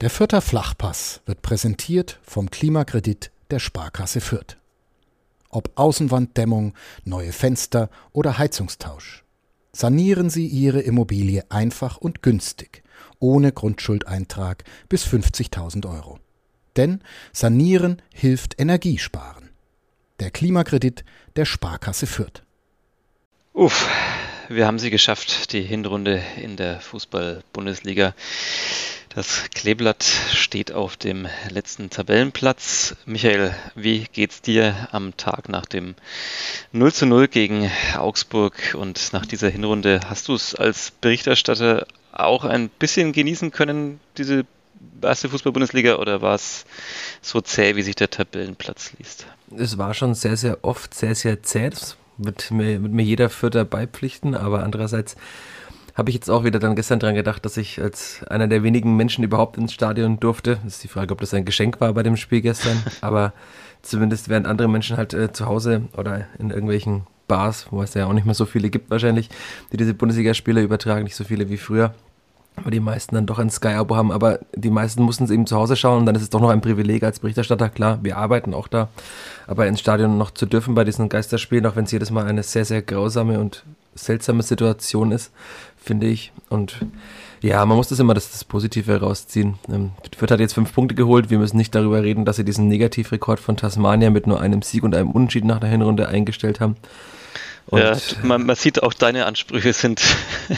Der Fürther Flachpass wird präsentiert vom Klimakredit der Sparkasse Fürth. Ob Außenwanddämmung, neue Fenster oder Heizungstausch. Sanieren Sie Ihre Immobilie einfach und günstig, ohne Grundschuldeintrag bis 50.000 Euro. Denn Sanieren hilft Energiesparen. Der Klimakredit der Sparkasse Fürth. Uff, wir haben sie geschafft, die Hinrunde in der Fußball-Bundesliga. Das Kleeblatt steht auf dem letzten Tabellenplatz. Michael, wie geht's dir am Tag nach dem 0 zu 0 gegen Augsburg und nach dieser Hinrunde? Hast du es als Berichterstatter auch ein bisschen genießen können, diese erste Fußball-Bundesliga, oder war es so zäh, wie sich der Tabellenplatz liest? Es war schon sehr, sehr oft sehr, sehr zäh. Das wird mir, wird mir jeder Vierter beipflichten, aber andererseits habe ich jetzt auch wieder dann gestern dran gedacht, dass ich als einer der wenigen Menschen überhaupt ins Stadion durfte. Das ist die Frage, ob das ein Geschenk war bei dem Spiel gestern. Aber zumindest während andere Menschen halt äh, zu Hause oder in irgendwelchen Bars, wo es ja auch nicht mehr so viele gibt wahrscheinlich, die diese Bundesligaspiele übertragen, nicht so viele wie früher, aber die meisten dann doch ein Sky-Abo haben. Aber die meisten mussten es eben zu Hause schauen und dann ist es doch noch ein Privileg als Berichterstatter. Klar, wir arbeiten auch da, aber ins Stadion noch zu dürfen bei diesen Geisterspielen, auch wenn es jedes Mal eine sehr, sehr grausame und seltsame Situation ist, finde ich. Und ja, man muss das immer das, das Positive rausziehen. Ähm, Fürth hat jetzt fünf Punkte geholt. Wir müssen nicht darüber reden, dass sie diesen Negativrekord von Tasmania mit nur einem Sieg und einem Unentschieden nach der Hinrunde eingestellt haben. Und ja, man, man, sieht auch, deine Ansprüche sind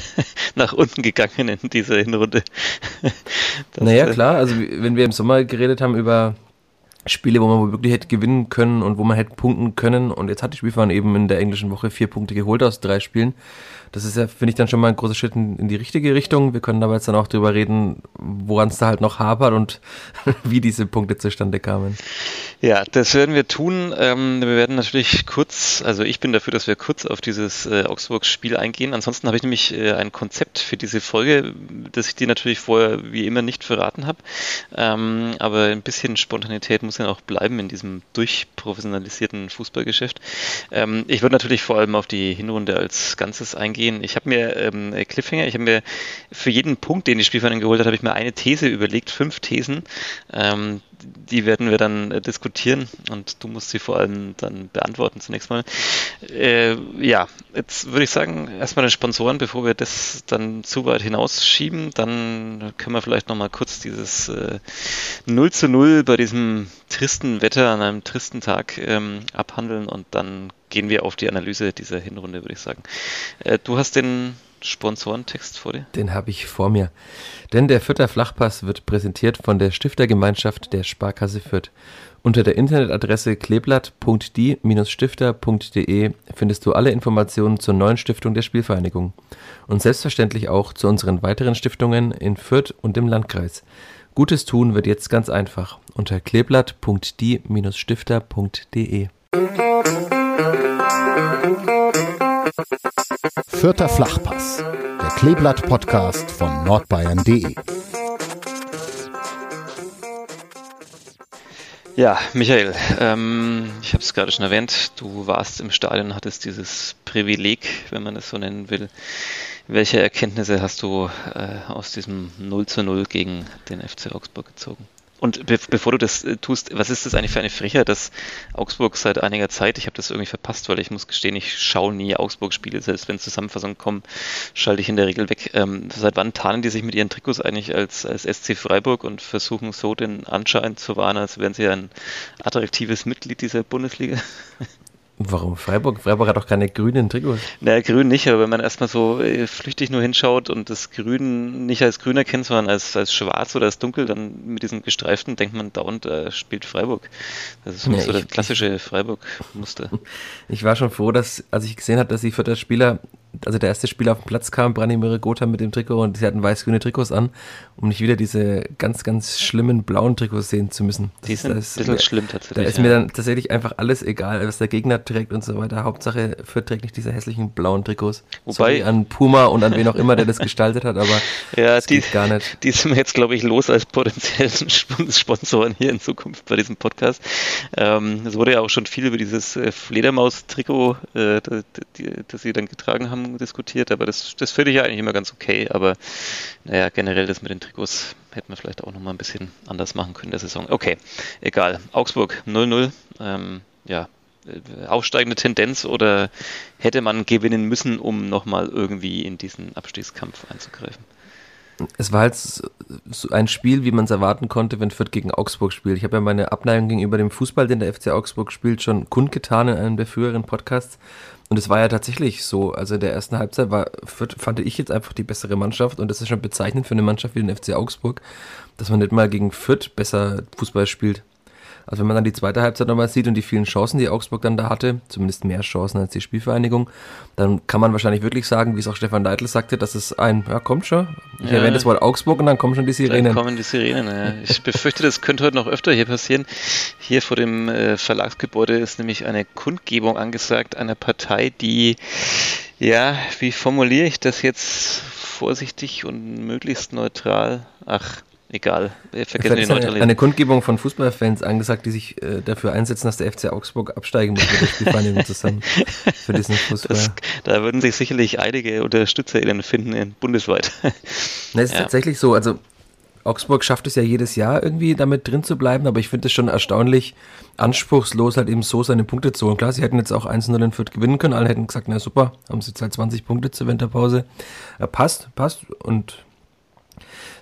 nach unten gegangen in dieser Hinrunde. Das naja, äh, klar, also wenn wir im Sommer geredet haben über Spiele, wo man wirklich hätte gewinnen können und wo man hätte punkten können und jetzt hat die Spielfahrt eben in der englischen Woche vier Punkte geholt aus drei Spielen das ist ja, finde ich, dann schon mal ein großer Schritt in, in, die richtige Richtung. Wir können aber jetzt dann auch drüber reden, woran es da halt noch hapert und wie diese Punkte zustande kamen. Ja, das werden wir tun. Ähm, wir werden natürlich kurz, also ich bin dafür, dass wir kurz auf dieses äh, Augsburg-Spiel eingehen. Ansonsten habe ich nämlich äh, ein Konzept für diese Folge, das ich dir natürlich vorher wie immer nicht verraten habe. Ähm, aber ein bisschen Spontanität muss ja auch bleiben in diesem durchprofessionalisierten Fußballgeschäft. Ähm, ich würde natürlich vor allem auf die Hinrunde als Ganzes eingehen gehen. Ich habe mir ähm, Cliffhanger, ich habe mir für jeden Punkt, den die Spielvereinigung geholt hat, habe ich mir eine These überlegt, fünf Thesen. Ähm, die werden wir dann äh, diskutieren und du musst sie vor allem dann beantworten zunächst mal. Äh, ja, jetzt würde ich sagen, erstmal den Sponsoren, bevor wir das dann zu weit hinausschieben, dann können wir vielleicht nochmal kurz dieses äh, 0 zu 0 bei diesem tristen Wetter an einem tristen Tag ähm, abhandeln und dann gehen wir auf die Analyse dieser Hinrunde, würde ich sagen. Äh, du hast den Sponsorentext vor dir? Den habe ich vor mir. Denn der Fürther Flachpass wird präsentiert von der Stiftergemeinschaft der Sparkasse Fürth. Unter der Internetadresse kleeblatt.die-stifter.de findest du alle Informationen zur neuen Stiftung der Spielvereinigung und selbstverständlich auch zu unseren weiteren Stiftungen in Fürth und im Landkreis. Gutes tun wird jetzt ganz einfach unter kleeblatt.die-stifter.de. Vierter Flachpass, der Kleeblatt-Podcast von nordbayern.de. Ja, Michael, ähm, ich habe es gerade schon erwähnt, du warst im Stadion, hattest dieses Privileg, wenn man es so nennen will. Welche Erkenntnisse hast du äh, aus diesem 0 zu 0 gegen den FC Augsburg gezogen? Und be bevor du das äh, tust, was ist das eigentlich für eine Frechheit, dass Augsburg seit einiger Zeit, ich habe das irgendwie verpasst, weil ich muss gestehen, ich schaue nie Augsburg-Spiele, selbst wenn Zusammenfassungen kommen, schalte ich in der Regel weg. Ähm, seit wann tarnen die sich mit ihren Trikots eigentlich als, als SC Freiburg und versuchen so den Anschein zu wahren, als wären sie ein attraktives Mitglied dieser Bundesliga? Warum Freiburg? Freiburg hat doch keine grünen Trikots. Naja, grün nicht, aber wenn man erstmal so äh, flüchtig nur hinschaut und das Grün nicht als grün erkennt, sondern als, als schwarz oder als dunkel, dann mit diesen gestreiften denkt man dauernd, äh, spielt Freiburg. Das ist ja, so das klassische Freiburg-Muster. Ich war schon froh, dass, als ich gesehen habe, dass die Vierter Spieler also der erste Spieler auf den Platz kam, Branimir Gotha mit dem Trikot und sie hatten weiß-grüne Trikots an, um nicht wieder diese ganz, ganz schlimmen blauen Trikots sehen zu müssen. Das Die sind ist, ein bisschen schlimm tatsächlich. Da ist ja. mir dann tatsächlich einfach alles egal, was der Gegner trägt und so weiter. Hauptsache Fürth trägt nicht diese hässlichen blauen Trikots. Wobei Sorry an Puma und an wen auch immer, der das gestaltet hat, aber ja, das die, geht gar nicht. Die sind wir jetzt, glaube ich, los als potenziellen Sponsoren hier in Zukunft bei diesem Podcast. Ähm, es wurde ja auch schon viel über dieses äh, Fledermaus-Trikot, äh, das, das sie dann getragen haben, diskutiert, aber das, das finde ich ja eigentlich immer ganz okay. Aber naja, generell das mit den Trikots hätten wir vielleicht auch nochmal ein bisschen anders machen können in der Saison. Okay, egal. Augsburg 0-0. Ähm, ja, äh, aufsteigende Tendenz oder hätte man gewinnen müssen, um nochmal irgendwie in diesen Abstiegskampf einzugreifen? Es war halt so ein Spiel, wie man es erwarten konnte, wenn Fürth gegen Augsburg spielt. Ich habe ja meine Abneigung gegenüber dem Fußball, den der FC Augsburg spielt, schon kundgetan in einem der früheren Podcasts. Und es war ja tatsächlich so. Also in der ersten Halbzeit war Fürth, fand ich jetzt einfach die bessere Mannschaft. Und das ist schon bezeichnend für eine Mannschaft wie den FC Augsburg, dass man nicht mal gegen Fürth besser Fußball spielt. Also wenn man dann die zweite Halbzeit nochmal sieht und die vielen Chancen, die Augsburg dann da hatte, zumindest mehr Chancen als die Spielvereinigung, dann kann man wahrscheinlich wirklich sagen, wie es auch Stefan Leitl sagte, dass es ein, ja kommt schon, ich ja, erwähne das Wort Augsburg und dann kommen schon die Sirenen. Dann kommen die Sirenen, ja. Ich befürchte, das könnte heute noch öfter hier passieren. Hier vor dem äh, Verlagsgebäude ist nämlich eine Kundgebung angesagt einer Partei, die, ja, wie formuliere ich das jetzt vorsichtig und möglichst neutral? Ach, egal. Wir vergessen die Neutralität. Eine Kundgebung von Fußballfans angesagt, die sich äh, dafür einsetzen, dass der FC Augsburg absteigen muss mit der Spielvereinigung zusammen für diesen Fußball. Das, da würden sich sicherlich einige UnterstützerInnen finden bundesweit. Na, es ist ja. tatsächlich so. Also Augsburg schafft es ja jedes Jahr irgendwie damit drin zu bleiben, aber ich finde es schon erstaunlich anspruchslos, halt eben so seine Punkte zu holen. Klar, sie hätten jetzt auch 1-0 in Fürth gewinnen können, alle hätten gesagt, na super, haben sie jetzt halt 20 Punkte zur Winterpause. Ja, passt, passt und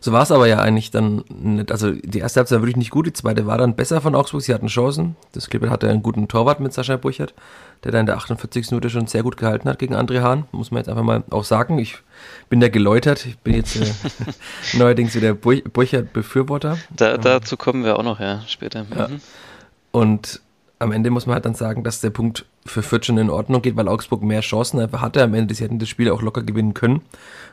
so war es aber ja eigentlich dann nicht. Also die erste Halbzeit war wirklich nicht gut, die zweite war dann besser von Augsburg. Sie hatten Chancen. Das Klippert hatte einen guten Torwart mit Sascha Burchert, der da in der 48. Minute schon sehr gut gehalten hat gegen André Hahn. Muss man jetzt einfach mal auch sagen. Ich bin da geläutert. Ich bin jetzt äh, neuerdings wieder Burchert-Befürworter. Da, dazu kommen wir auch noch, ja, später. Mhm. Ja. Und am Ende muss man halt dann sagen, dass der Punkt für Fürth schon in Ordnung geht, weil Augsburg mehr Chancen einfach hatte. Am Ende, sie hätten das Spiel auch locker gewinnen können.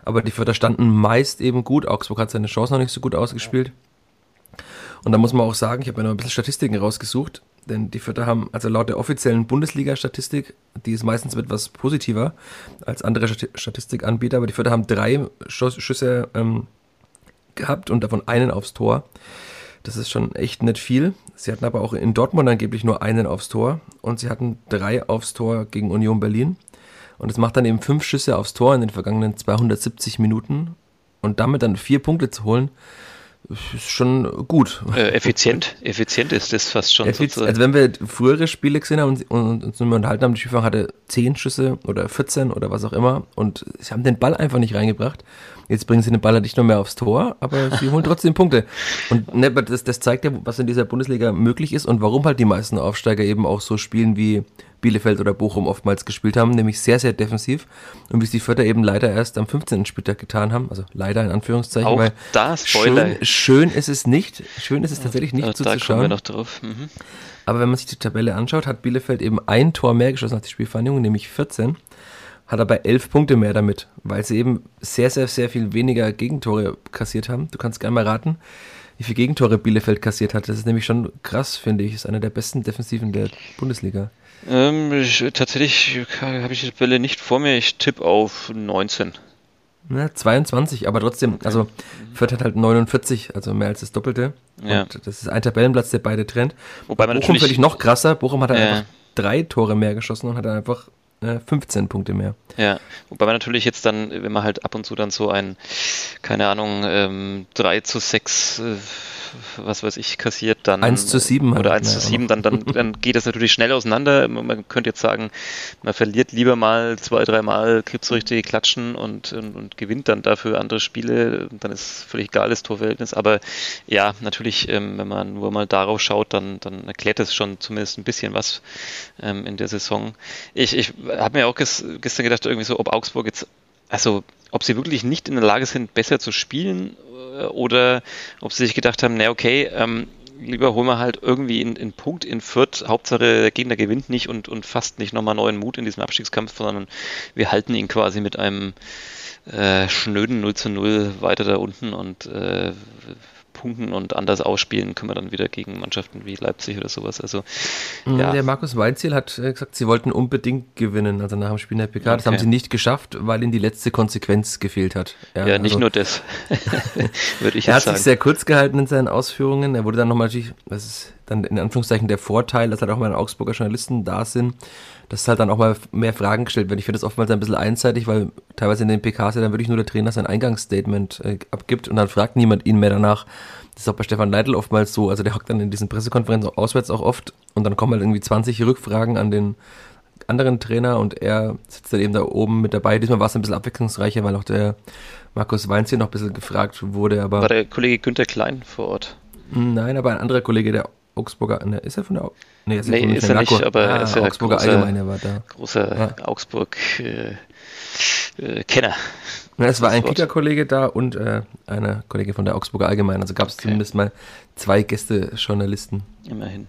Aber die Fürther standen meist eben gut. Augsburg hat seine Chance noch nicht so gut ausgespielt. Und da muss man auch sagen, ich habe mir noch ein bisschen Statistiken rausgesucht, denn die Fürther haben, also laut der offiziellen Bundesliga-Statistik, die ist meistens etwas positiver als andere Statistikanbieter, aber die Fürther haben drei Schüsse ähm, gehabt und davon einen aufs Tor. Das ist schon echt nicht viel. Sie hatten aber auch in Dortmund angeblich nur einen aufs Tor und sie hatten drei aufs Tor gegen Union Berlin. Und es macht dann eben fünf Schüsse aufs Tor in den vergangenen 270 Minuten. Und damit dann vier Punkte zu holen, ist schon gut. Äh, effizient, effizient ist das fast schon. Effiz also wenn wir frühere Spiele gesehen haben und, und uns nur unterhalten haben, die Spielfang hatte 10 Schüsse oder 14 oder was auch immer und sie haben den Ball einfach nicht reingebracht. Jetzt bringen sie den Ball halt nicht nur mehr aufs Tor, aber sie holen trotzdem Punkte. Und ne, das, das zeigt ja, was in dieser Bundesliga möglich ist und warum halt die meisten Aufsteiger eben auch so spielen wie Bielefeld oder Bochum oftmals gespielt haben, nämlich sehr, sehr defensiv. Und wie es die Vierter eben leider erst am 15. Spieltag getan haben, also leider in Anführungszeichen, auch weil da Spoiler. Schön, schön ist es nicht, schön ist es tatsächlich nicht ja, zuzuschauen. Da kommen wir noch drauf. Mhm. Aber wenn man sich die Tabelle anschaut, hat Bielefeld eben ein Tor mehr geschossen nach der Spielvereinigung, nämlich 14 hat aber elf Punkte mehr damit, weil sie eben sehr, sehr, sehr viel weniger Gegentore kassiert haben. Du kannst gerne mal raten, wie viele Gegentore Bielefeld kassiert hat. Das ist nämlich schon krass, finde ich. Das ist einer der besten Defensiven der Bundesliga. Ähm, ich, tatsächlich habe ich die Tabelle nicht vor mir. Ich tippe auf 19. Ja, 22, aber trotzdem, also Fürth hat halt 49, also mehr als das Doppelte. Ja. Und das ist ein Tabellenplatz, der beide trennt. Wobei man Bochum natürlich völlig noch krasser. Bochum hat ja. einfach drei Tore mehr geschossen und hat einfach 15 äh, Punkte mehr. Ja, wobei man natürlich jetzt dann, wenn man halt ab und zu dann so ein, keine Ahnung, ähm, 3 zu 6 äh, was weiß ich, kassiert, dann 1 zu 7 oder 1 zu 7, dann, dann, dann geht das natürlich schnell auseinander. Man könnte jetzt sagen, man verliert lieber mal zwei, dreimal, kriegt so richtige Klatschen und, und, und, gewinnt dann dafür andere Spiele. Dann ist völlig egal das Torverhältnis. Aber ja, natürlich, ähm, wenn man nur mal darauf schaut, dann, dann erklärt es schon zumindest ein bisschen was ähm, in der Saison. Ich, ich habe mir auch gestern gedacht, irgendwie so, ob Augsburg jetzt also ob sie wirklich nicht in der Lage sind, besser zu spielen oder ob sie sich gedacht haben, na okay, ähm, lieber holen wir halt irgendwie einen Punkt in Fürth. Hauptsache der Gegner gewinnt nicht und, und fasst nicht nochmal neuen Mut in diesem Abstiegskampf, sondern wir halten ihn quasi mit einem äh, schnöden 0 zu 0 weiter da unten und äh, punkten und anders ausspielen können wir dann wieder gegen Mannschaften wie Leipzig oder sowas. Also, mhm, ja. Der Markus Weinziel hat äh, gesagt, sie wollten unbedingt gewinnen, also nach dem Spiel in der PK. Okay. Das haben sie nicht geschafft, weil ihnen die letzte Konsequenz gefehlt hat. Ja, ja nicht also, nur das, würde ich Er hat sagen. sich sehr kurz gehalten in seinen Ausführungen. Er wurde dann nochmal, das ist dann in Anführungszeichen der Vorteil, dass halt auch mal Augsburger Journalisten da sind, dass halt dann auch mal mehr Fragen gestellt werden. Ich finde das oftmals ein bisschen einseitig, weil teilweise in den PKs ja dann wirklich nur der Trainer sein Eingangsstatement äh, abgibt und dann fragt niemand ihn mehr danach. Das ist auch bei Stefan Leitl oftmals so, also der hockt dann in diesen Pressekonferenzen auswärts auch oft und dann kommen halt irgendwie 20 Rückfragen an den anderen Trainer und er sitzt dann eben da oben mit dabei. Diesmal war es ein bisschen abwechslungsreicher, weil auch der Markus Weinz hier noch ein bisschen gefragt wurde. Aber war der Kollege Günther Klein vor Ort? Nein, aber ein anderer Kollege, der Augsburger, ne, ist er von der Nee, ist, nee, ist er nicht, aber ah, er ist ja Augsburger großer, Allgemeine war da. Großer ja. Augsburg äh, äh, Kenner. Ja, es war ein Kicker-Kollege da und äh, eine Kollegin von der Augsburger Allgemeinen. Also gab es okay. zumindest mal zwei Gäste-Journalisten. Immerhin.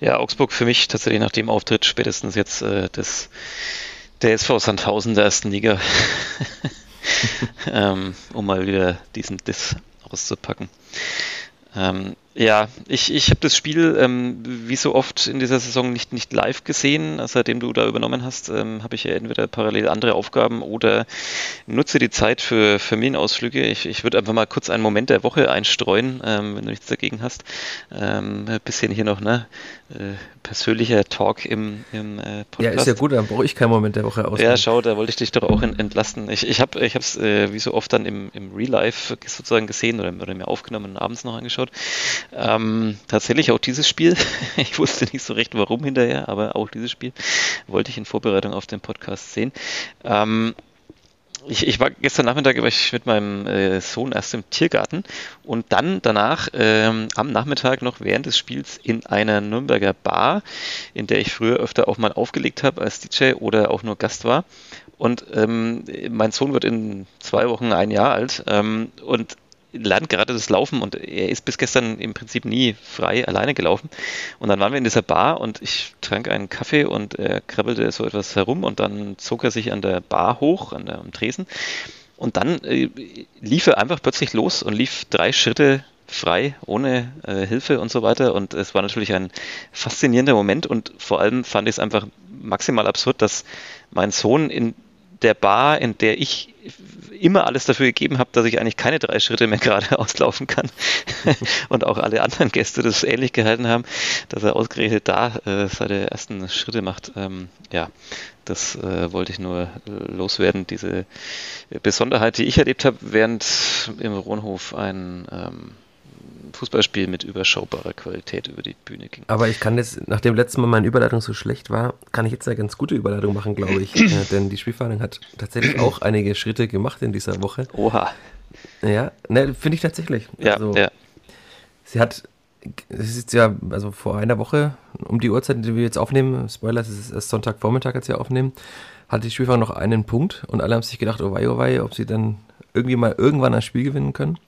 Ja, Augsburg für mich tatsächlich nach dem Auftritt spätestens jetzt äh, des, der SV Sandhausen der ersten Liga. ähm, um mal wieder diesen Diss auszupacken. Ähm, ja, ich, ich habe das Spiel ähm, wie so oft in dieser Saison nicht, nicht live gesehen. Seitdem du da übernommen hast, ähm, habe ich ja entweder parallel andere Aufgaben oder nutze die Zeit für Familienausflüge. Ich, ich würde einfach mal kurz einen Moment der Woche einstreuen, ähm, wenn du nichts dagegen hast. Ähm, ein bisschen hier noch ne, äh, persönlicher Talk im, im äh, Podcast. Ja, ist ja gut, dann brauche ich keinen Moment der Woche aus. Ja, schau, da wollte ich dich doch auch entlasten. Ich, ich habe es äh, wie so oft dann im, im Real Life sozusagen gesehen oder, oder mir aufgenommen und abends noch angeschaut. Ähm, tatsächlich auch dieses Spiel. ich wusste nicht so recht, warum hinterher, aber auch dieses Spiel wollte ich in Vorbereitung auf den Podcast sehen. Ähm, ich, ich, war gestern Nachmittag war ich mit meinem äh, Sohn erst im Tiergarten und dann danach ähm, am Nachmittag noch während des Spiels in einer Nürnberger Bar, in der ich früher öfter auch mal aufgelegt habe als DJ oder auch nur Gast war. Und ähm, mein Sohn wird in zwei Wochen ein Jahr alt ähm, und lernt gerade das Laufen und er ist bis gestern im Prinzip nie frei alleine gelaufen. Und dann waren wir in dieser Bar und ich trank einen Kaffee und er krabbelte so etwas herum und dann zog er sich an der Bar hoch, an der, am Tresen. Und dann äh, lief er einfach plötzlich los und lief drei Schritte frei, ohne äh, Hilfe und so weiter. Und es war natürlich ein faszinierender Moment und vor allem fand ich es einfach maximal absurd, dass mein Sohn in der Bar, in der ich immer alles dafür gegeben habe, dass ich eigentlich keine drei Schritte mehr gerade auslaufen kann. und auch alle anderen Gäste das ähnlich gehalten haben, dass er ausgerechnet da äh, seine ersten Schritte macht. Ähm, ja, das äh, wollte ich nur loswerden. Diese Besonderheit, die ich erlebt habe, während im Ronhof ein ähm, Fußballspiel mit überschaubarer Qualität über die Bühne ging. Aber ich kann jetzt, nachdem letztes Mal meine Überleitung so schlecht war, kann ich jetzt eine ganz gute Überleitung machen, glaube ich. äh, denn die Spielvereinigung hat tatsächlich auch einige Schritte gemacht in dieser Woche. Oha. Ja, ne, finde ich tatsächlich. Ja, also, ja. Sie hat, es ist ja, also vor einer Woche, um die Uhrzeit, die wir jetzt aufnehmen, Spoiler, es ist erst Sonntagvormittag, als wir aufnehmen, hatte die Spielvereinigung noch einen Punkt und alle haben sich gedacht, oh wei, oh wei, ob sie dann irgendwie mal irgendwann ein Spiel gewinnen können.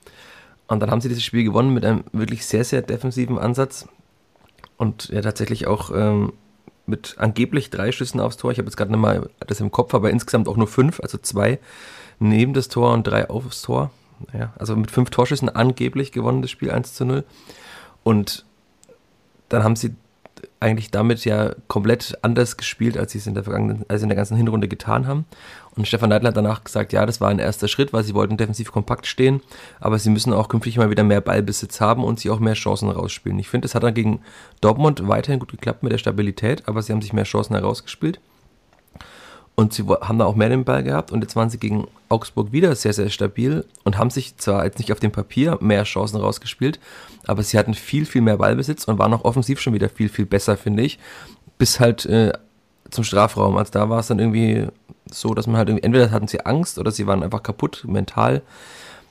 Und dann haben sie dieses Spiel gewonnen mit einem wirklich sehr, sehr defensiven Ansatz. Und ja, tatsächlich auch ähm, mit angeblich drei Schüssen aufs Tor. Ich habe jetzt gerade nicht mal das im Kopf, aber insgesamt auch nur fünf, also zwei neben das Tor und drei aufs Tor. Ja, also mit fünf Torschüssen angeblich gewonnen das Spiel 1 zu 0. Und dann haben sie eigentlich damit ja komplett anders gespielt, als sie es in der vergangenen, als in der ganzen Hinrunde getan haben. Und Stefan Neidl hat danach gesagt, ja, das war ein erster Schritt, weil sie wollten defensiv kompakt stehen, aber sie müssen auch künftig mal wieder mehr Ballbesitz haben und sie auch mehr Chancen rausspielen. Ich finde, es hat dann gegen Dortmund weiterhin gut geklappt mit der Stabilität, aber sie haben sich mehr Chancen herausgespielt. Und sie haben da auch mehr den Ball gehabt und jetzt waren sie gegen Augsburg wieder sehr, sehr stabil und haben sich zwar jetzt nicht auf dem Papier mehr Chancen rausgespielt, aber sie hatten viel, viel mehr Ballbesitz und waren auch offensiv schon wieder viel, viel besser, finde ich. Bis halt äh, zum Strafraum. Also da war es dann irgendwie so, dass man halt irgendwie, entweder hatten sie Angst oder sie waren einfach kaputt, mental,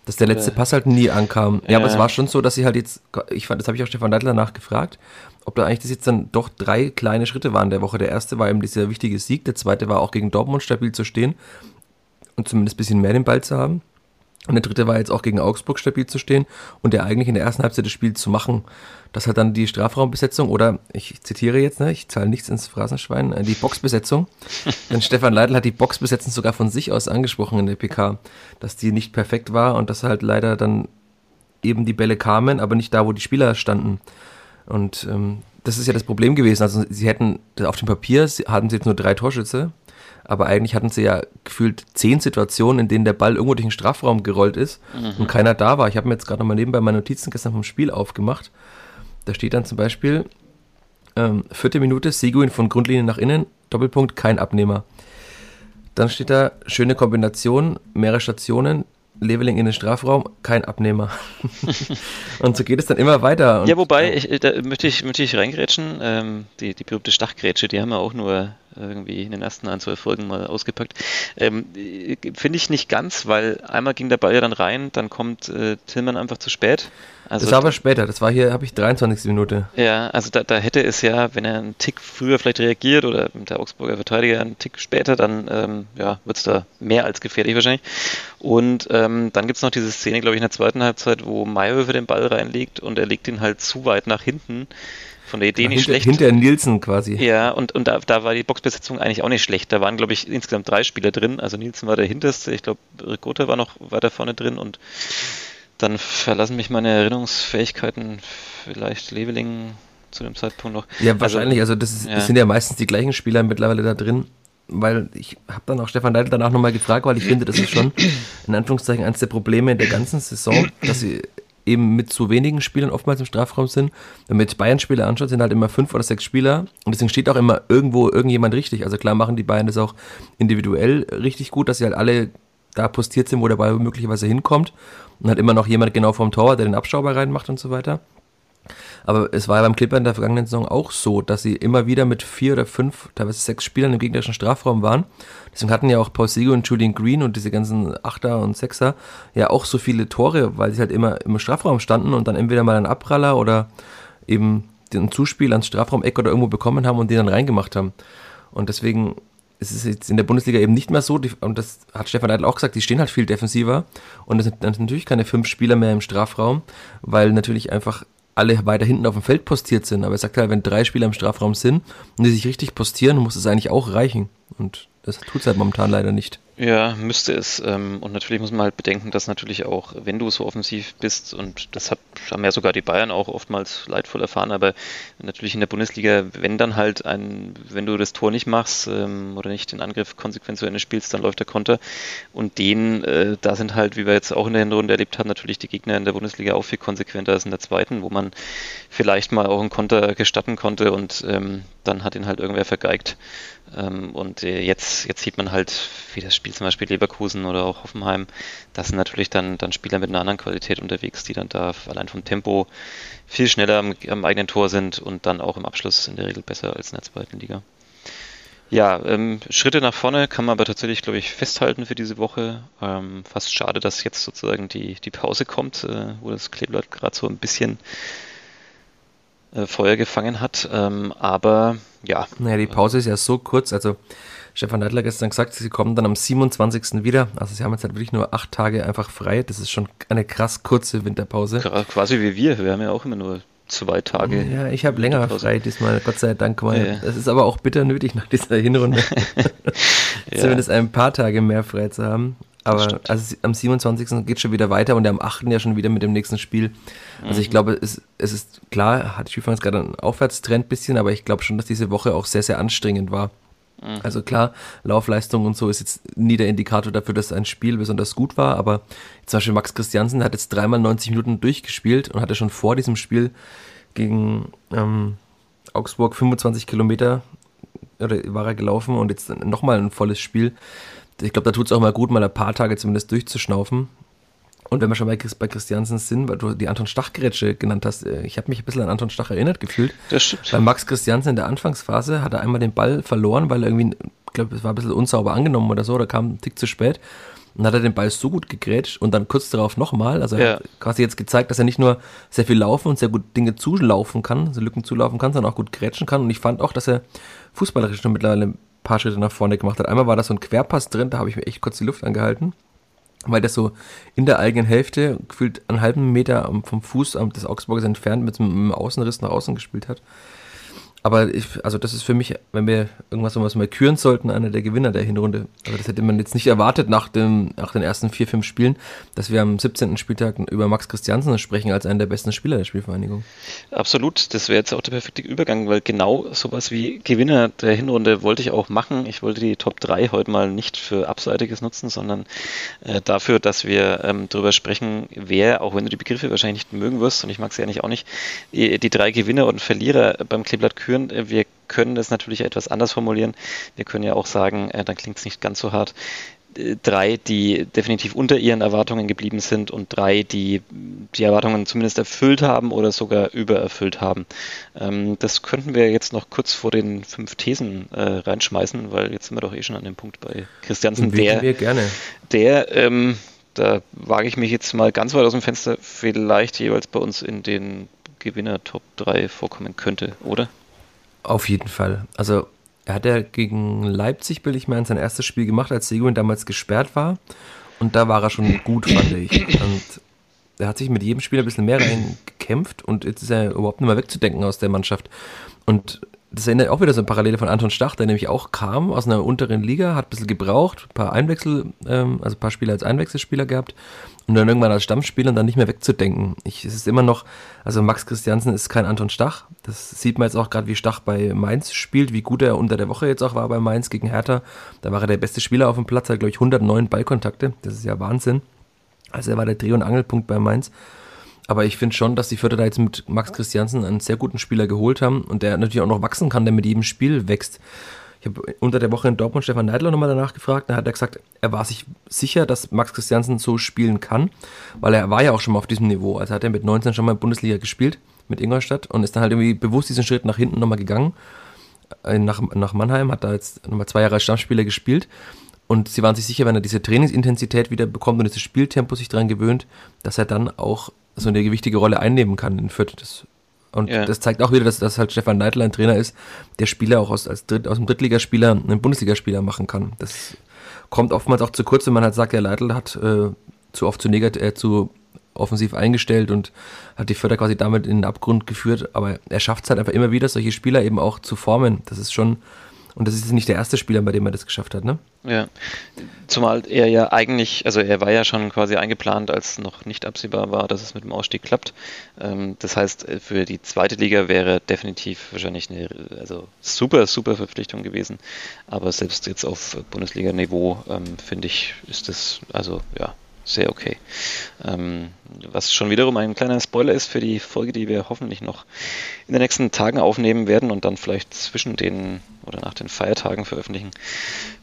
dass der letzte Pass halt nie ankam. Ja, ja aber es war schon so, dass sie halt jetzt, ich fand, das habe ich auch Stefan Deitler nachgefragt, ob da eigentlich das jetzt dann doch drei kleine Schritte waren der Woche. Der erste war eben dieser wichtige Sieg, der zweite war auch gegen Dortmund stabil zu stehen und zumindest ein bisschen mehr den Ball zu haben. Und der dritte war jetzt auch gegen Augsburg stabil zu stehen und der eigentlich in der ersten Halbzeit des Spiels zu machen. Das hat dann die Strafraumbesetzung oder ich zitiere jetzt, ne, ich zahle nichts ins Phrasenschwein, äh, die Boxbesetzung. Denn Stefan Leitl hat die Boxbesetzung sogar von sich aus angesprochen in der PK, dass die nicht perfekt war und dass halt leider dann eben die Bälle kamen, aber nicht da, wo die Spieler standen. Und ähm, das ist ja das Problem gewesen. Also sie hätten auf dem Papier hatten sie jetzt nur drei Torschütze, aber eigentlich hatten sie ja gefühlt zehn Situationen, in denen der Ball irgendwo durch den Strafraum gerollt ist mhm. und keiner da war. Ich habe mir jetzt gerade nochmal nebenbei meine Notizen gestern vom Spiel aufgemacht Da steht dann zum Beispiel, ähm, vierte Minute, Seguin von Grundlinie nach innen, Doppelpunkt, kein Abnehmer. Dann steht da, schöne Kombination, mehrere Stationen, Leveling in den Strafraum, kein Abnehmer. und so geht es dann immer weiter. ja, wobei, ich, da möchte ich, möchte ich reingrätschen. Ähm, die, die berühmte Stachgrätsche, die haben wir auch nur irgendwie in den ersten ein, zwei Folgen mal ausgepackt. Ähm, Finde ich nicht ganz, weil einmal ging der Ball ja dann rein, dann kommt äh, Tillmann einfach zu spät. Also das war aber später, das war hier, habe ich 23. Minute. Ja, also da, da, hätte es ja, wenn er einen Tick früher vielleicht reagiert oder der Augsburger Verteidiger einen Tick später, dann ähm, ja, wird es da mehr als gefährlich wahrscheinlich. Und ähm, dann gibt es noch diese Szene, glaube ich, in der zweiten Halbzeit, wo Mayhöfer den Ball reinlegt und er legt ihn halt zu weit nach hinten von der Idee nicht hinter, schlecht. Hinter Nielsen quasi. Ja, und, und da, da war die Boxbesetzung eigentlich auch nicht schlecht. Da waren, glaube ich, insgesamt drei Spieler drin. Also Nielsen war der hinterste, ich glaube, Ricotta war noch weiter vorne drin und dann verlassen mich meine Erinnerungsfähigkeiten, vielleicht Leveling zu dem Zeitpunkt noch. Ja, also, wahrscheinlich. Also, das, ist, ja. das sind ja meistens die gleichen Spieler mittlerweile da drin weil ich habe dann auch Stefan Leitl danach nochmal gefragt, weil ich finde, das ist schon in Anführungszeichen eines der Probleme der ganzen Saison, dass sie eben mit zu wenigen Spielern oftmals im Strafraum sind. Wenn man jetzt Bayern-Spieler anschaut, sind halt immer fünf oder sechs Spieler und deswegen steht auch immer irgendwo irgendjemand richtig. Also klar machen die Bayern das auch individuell richtig gut, dass sie halt alle da postiert sind, wo der Ball möglicherweise hinkommt und halt immer noch jemand genau vom Tor, der den Abschauber reinmacht und so weiter. Aber es war ja beim Clipper in der vergangenen Saison auch so, dass sie immer wieder mit vier oder fünf, teilweise sechs Spielern im gegnerischen Strafraum waren. Deswegen hatten ja auch Paul Sigo und Julian Green und diese ganzen Achter und Sechser ja auch so viele Tore, weil sie halt immer im Strafraum standen und dann entweder mal einen Abpraller oder eben den Zuspiel ans Strafraum-Eck oder irgendwo bekommen haben und den dann reingemacht haben. Und deswegen ist es jetzt in der Bundesliga eben nicht mehr so, und das hat Stefan Neidl auch gesagt, die stehen halt viel defensiver und es sind natürlich keine fünf Spieler mehr im Strafraum, weil natürlich einfach alle weiter hinten auf dem Feld postiert sind. Aber er sagt halt, wenn drei Spieler im Strafraum sind und die sich richtig postieren, muss es eigentlich auch reichen. Und das tut es halt momentan leider nicht. Ja, müsste es. Ähm, und natürlich muss man halt bedenken, dass natürlich auch, wenn du so offensiv bist, und das haben ja sogar die Bayern auch oftmals leidvoll erfahren, aber natürlich in der Bundesliga, wenn dann halt ein, wenn du das Tor nicht machst ähm, oder nicht den Angriff konsequent zu Ende spielst, dann läuft der Konter. Und den, äh, da sind halt, wie wir jetzt auch in der Hinrunde erlebt haben, natürlich die Gegner in der Bundesliga auch viel konsequenter als in der zweiten, wo man vielleicht mal auch einen Konter gestatten konnte und ähm, dann hat ihn halt irgendwer vergeigt. Ähm, und äh, jetzt, jetzt sieht man halt, wie das Spiel zum Beispiel Leverkusen oder auch Hoffenheim, das sind natürlich dann, dann Spieler mit einer anderen Qualität unterwegs, die dann da allein vom Tempo viel schneller am, am eigenen Tor sind und dann auch im Abschluss in der Regel besser als in der zweiten Liga. Ja, ähm, Schritte nach vorne kann man aber tatsächlich, glaube ich, festhalten für diese Woche. Ähm, fast schade, dass jetzt sozusagen die, die Pause kommt, äh, wo das Kleeblatt gerade so ein bisschen äh, Feuer gefangen hat. Ähm, aber ja. Naja, die Pause ist ja so kurz. Also Stefan Neidler hat gestern gesagt, sie kommen dann am 27. wieder. Also sie haben jetzt halt wirklich nur acht Tage einfach frei. Das ist schon eine krass kurze Winterpause. Quasi wie wir. Wir haben ja auch immer nur zwei Tage. Ja, ich habe länger frei diesmal, Gott sei Dank. Mal. Ja. Das ist aber auch bitter nötig nach dieser Hinrunde. ja. Zumindest ein paar Tage mehr frei zu haben. Aber also am 27. geht schon wieder weiter und am 8. ja schon wieder mit dem nächsten Spiel. Also ich mhm. glaube, es, es ist klar, hat Skifahren jetzt gerade einen Aufwärtstrend bisschen, aber ich glaube schon, dass diese Woche auch sehr, sehr anstrengend war. Mhm. Also klar, Laufleistung und so ist jetzt nie der Indikator dafür, dass ein Spiel besonders gut war, aber zum Beispiel Max Christiansen hat jetzt dreimal 90 Minuten durchgespielt und hatte schon vor diesem Spiel gegen ähm, Augsburg 25 Kilometer oder war er gelaufen und jetzt nochmal ein volles Spiel ich glaube, da tut es auch mal gut, mal ein paar Tage zumindest durchzuschnaufen. Und wenn wir schon bei, bei Christiansen sind, weil du die Anton Stach-Gerätsche genannt hast, äh, ich habe mich ein bisschen an Anton Stach erinnert gefühlt. Das stimmt. Bei Max Christiansen in der Anfangsphase hat er einmal den Ball verloren, weil er irgendwie, ich glaube, es war ein bisschen unsauber angenommen oder so, oder kam ein Tick zu spät. Und dann hat er den Ball so gut gegrätscht und dann kurz darauf nochmal. Also er ja. hat quasi jetzt gezeigt, dass er nicht nur sehr viel laufen und sehr gut Dinge zulaufen kann, also Lücken zulaufen kann, sondern auch gut grätschen kann. Und ich fand auch, dass er fußballerisch schon mittlerweile paar Schritte nach vorne gemacht hat. Einmal war da so ein Querpass drin, da habe ich mir echt kurz die Luft angehalten, weil der so in der eigenen Hälfte gefühlt einen halben Meter vom Fuß des Augsburgers entfernt mit einem Außenriss nach außen gespielt hat. Aber ich, also das ist für mich, wenn wir irgendwas, was wir küren sollten, einer der Gewinner der Hinrunde. Also das hätte man jetzt nicht erwartet nach, dem, nach den ersten vier, fünf Spielen, dass wir am 17. Spieltag über Max Christiansen sprechen als einen der besten Spieler der Spielvereinigung. Absolut, das wäre jetzt auch der perfekte Übergang, weil genau sowas wie Gewinner der Hinrunde wollte ich auch machen. Ich wollte die Top 3 heute mal nicht für Abseitiges nutzen, sondern äh, dafür, dass wir ähm, darüber sprechen, wer, auch wenn du die Begriffe wahrscheinlich nicht mögen wirst, und ich mag sie eigentlich auch nicht, die, die drei Gewinner und Verlierer beim Kleeblatt küren führen. Äh, wir können das natürlich etwas anders formulieren. Wir können ja auch sagen, äh, dann klingt es nicht ganz so hart, äh, drei, die definitiv unter ihren Erwartungen geblieben sind und drei, die die Erwartungen zumindest erfüllt haben oder sogar übererfüllt haben. Ähm, das könnten wir jetzt noch kurz vor den fünf Thesen äh, reinschmeißen, weil jetzt sind wir doch eh schon an dem Punkt bei Christiansen. Der, wir gerne. der ähm, da wage ich mich jetzt mal ganz weit aus dem Fenster, vielleicht jeweils bei uns in den Gewinner Top 3 vorkommen könnte, oder? Auf jeden Fall. Also er hat ja gegen Leipzig, will ich mal, sein erstes Spiel gemacht, als Seguin damals gesperrt war. Und da war er schon gut, fand ich. Und er hat sich mit jedem Spiel ein bisschen mehr reingekämpft und jetzt ist er überhaupt nicht mehr wegzudenken aus der Mannschaft. Und das erinnert auch wieder so eine Parallele von Anton Stach, der nämlich auch kam aus einer unteren Liga, hat ein bisschen gebraucht, ein paar Einwechsel, ähm, also ein paar Spiele als Einwechselspieler gehabt und dann irgendwann als Stammspieler und dann nicht mehr wegzudenken. Ich, es ist immer noch, also Max Christiansen ist kein Anton Stach. Das sieht man jetzt auch gerade, wie Stach bei Mainz spielt, wie gut er unter der Woche jetzt auch war bei Mainz gegen Hertha. Da war er der beste Spieler auf dem Platz, hat glaube ich 109 Ballkontakte. Das ist ja Wahnsinn. Also er war der Dreh- und Angelpunkt bei Mainz. Aber ich finde schon, dass die Förder da jetzt mit Max Christiansen einen sehr guten Spieler geholt haben und der natürlich auch noch wachsen kann, der mit jedem Spiel wächst. Ich habe unter der Woche in Dortmund Stefan Neidler nochmal danach gefragt. Da hat er gesagt, er war sich sicher, dass Max Christiansen so spielen kann, weil er war ja auch schon mal auf diesem Niveau. Also hat er mit 19 schon mal in Bundesliga gespielt mit Ingolstadt und ist dann halt irgendwie bewusst diesen Schritt nach hinten nochmal gegangen. Äh, nach, nach Mannheim, hat da jetzt nochmal zwei Jahre als Stammspieler gespielt. Und sie waren sich sicher, wenn er diese Trainingsintensität wieder bekommt und dieses Spieltempo sich daran gewöhnt, dass er dann auch so eine gewichtige Rolle einnehmen kann in Fürth. Das, und ja. das zeigt auch wieder, dass, dass halt Stefan Neidl ein Trainer ist, der Spieler auch aus, als Dritt, aus dem Drittligaspieler einen Bundesligaspieler machen kann. Das kommt oftmals auch zu kurz, wenn man halt sagt, der Leitl hat äh, zu oft zu negativ, äh, zu offensiv eingestellt und hat die Förder quasi damit in den Abgrund geführt. Aber er schafft es halt einfach immer wieder, solche Spieler eben auch zu formen. Das ist schon und das ist nicht der erste Spieler, bei dem er das geschafft hat, ne? Ja. Zumal er ja eigentlich, also er war ja schon quasi eingeplant, als noch nicht absehbar war, dass es mit dem Ausstieg klappt. Ähm, das heißt, für die zweite Liga wäre definitiv wahrscheinlich eine also super, super Verpflichtung gewesen. Aber selbst jetzt auf Bundesliga-Niveau, ähm, finde ich, ist das, also ja, sehr okay. Ähm, was schon wiederum ein kleiner Spoiler ist für die Folge, die wir hoffentlich noch in den nächsten Tagen aufnehmen werden und dann vielleicht zwischen den oder nach den Feiertagen veröffentlichen,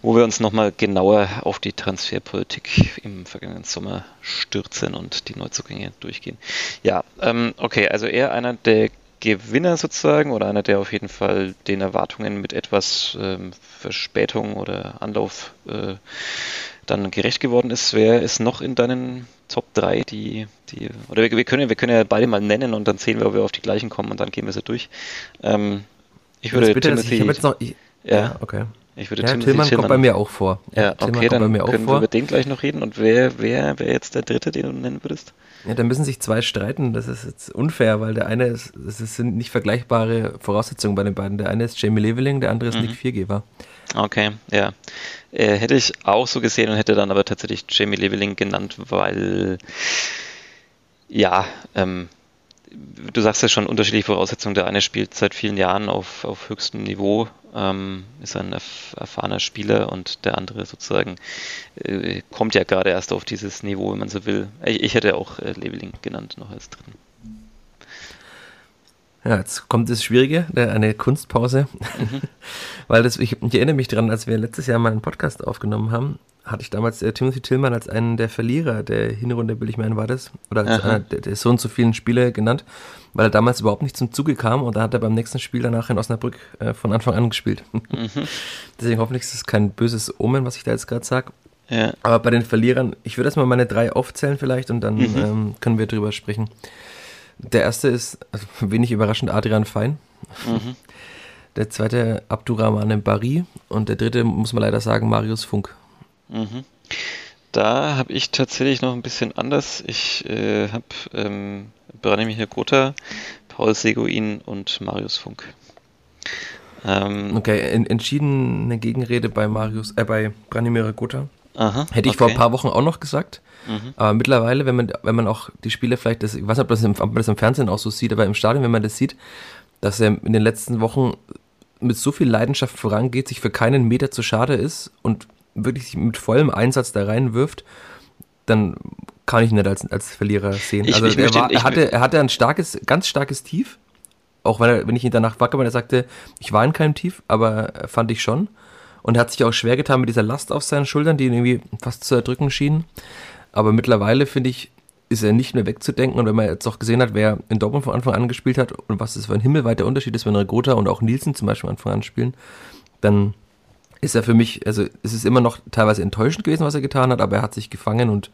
wo wir uns nochmal genauer auf die Transferpolitik im vergangenen Sommer stürzen und die Neuzugänge durchgehen. Ja, ähm, okay, also eher einer der Gewinner sozusagen oder einer, der auf jeden Fall den Erwartungen mit etwas ähm, Verspätung oder Anlauf äh, dann gerecht geworden ist. Wer ist noch in deinen Top 3, die, die oder wir, wir, können, wir können ja beide mal nennen und dann sehen wir, ob wir auf die gleichen kommen und dann gehen wir so durch. Ähm, ich würde bitte, Timothy, ich jetzt noch, ich, ja, okay. Ich würde ja, Timothy Tillmann, Tillmann kommt bei mir auch vor. Ja, Tillmann okay, dann können wir über den gleich noch reden. Und wer wer wäre jetzt der dritte, den du nennen würdest? Ja, da müssen sich zwei streiten. Das ist jetzt unfair, weil der eine ist, es sind nicht vergleichbare Voraussetzungen bei den beiden. Der eine ist Jamie Leveling, der andere ist mhm. Nick Viergeber. Okay, ja. Äh, hätte ich auch so gesehen und hätte dann aber tatsächlich Jamie Leveling genannt, weil ja, ähm, du sagst ja schon unterschiedliche Voraussetzungen. Der eine spielt seit vielen Jahren auf, auf höchstem Niveau, ähm, ist ein erfahrener Spieler und der andere sozusagen äh, kommt ja gerade erst auf dieses Niveau, wenn man so will. Ich, ich hätte auch äh, Leveling genannt noch als dritten. Ja, jetzt kommt das Schwierige, eine Kunstpause. Mhm. Weil das, ich, ich, erinnere mich daran, als wir letztes Jahr mal einen Podcast aufgenommen haben, hatte ich damals äh, Timothy Tillman als einen der Verlierer der Hinrunde, will ich meinen, war das? Oder als Aha. einer der, der so und so vielen Spiele genannt, weil er damals überhaupt nicht zum Zuge kam und da hat er beim nächsten Spiel danach in Osnabrück äh, von Anfang an gespielt. Mhm. Deswegen hoffentlich ist es kein böses Omen, was ich da jetzt gerade sage. Ja. Aber bei den Verlierern, ich würde erstmal meine drei aufzählen vielleicht und dann mhm. ähm, können wir drüber sprechen. Der erste ist, also wenig überraschend, Adrian Fein. Mhm. Der zweite Abdurrahman Bari und der dritte, muss man leider sagen, Marius Funk. Mhm. Da habe ich tatsächlich noch ein bisschen anders. Ich äh, habe ähm, Branimir Gotha, Paul Seguin und Marius Funk. Ähm, okay, en entschiedene Gegenrede bei Marius, äh, bei Branimir Gotha. Aha, Hätte ich okay. vor ein paar Wochen auch noch gesagt. Mhm. Aber mittlerweile, wenn man, wenn man auch die Spiele vielleicht, das, ich weiß nicht, ob, das im, ob man das im Fernsehen auch so sieht, aber im Stadion, wenn man das sieht, dass er in den letzten Wochen mit so viel Leidenschaft vorangeht, sich für keinen Meter zu schade ist und wirklich mit vollem Einsatz da reinwirft, dann kann ich ihn nicht als, als Verlierer sehen. Ich, also ich er, war, er, hatte, er hatte ein starkes, ganz starkes Tief. Auch wenn, er, wenn ich ihn danach wacke, weil er sagte, ich war in keinem Tief, aber fand ich schon. Und hat sich auch schwer getan mit dieser Last auf seinen Schultern, die ihn irgendwie fast zu erdrücken schienen. Aber mittlerweile, finde ich, ist er nicht mehr wegzudenken. Und wenn man jetzt auch gesehen hat, wer in Dortmund von Anfang an gespielt hat und was das für ein himmelweiter Unterschied ist, wenn Regota und auch Nielsen zum Beispiel von Anfang an spielen, dann ist er für mich, also es ist immer noch teilweise enttäuschend gewesen, was er getan hat, aber er hat sich gefangen und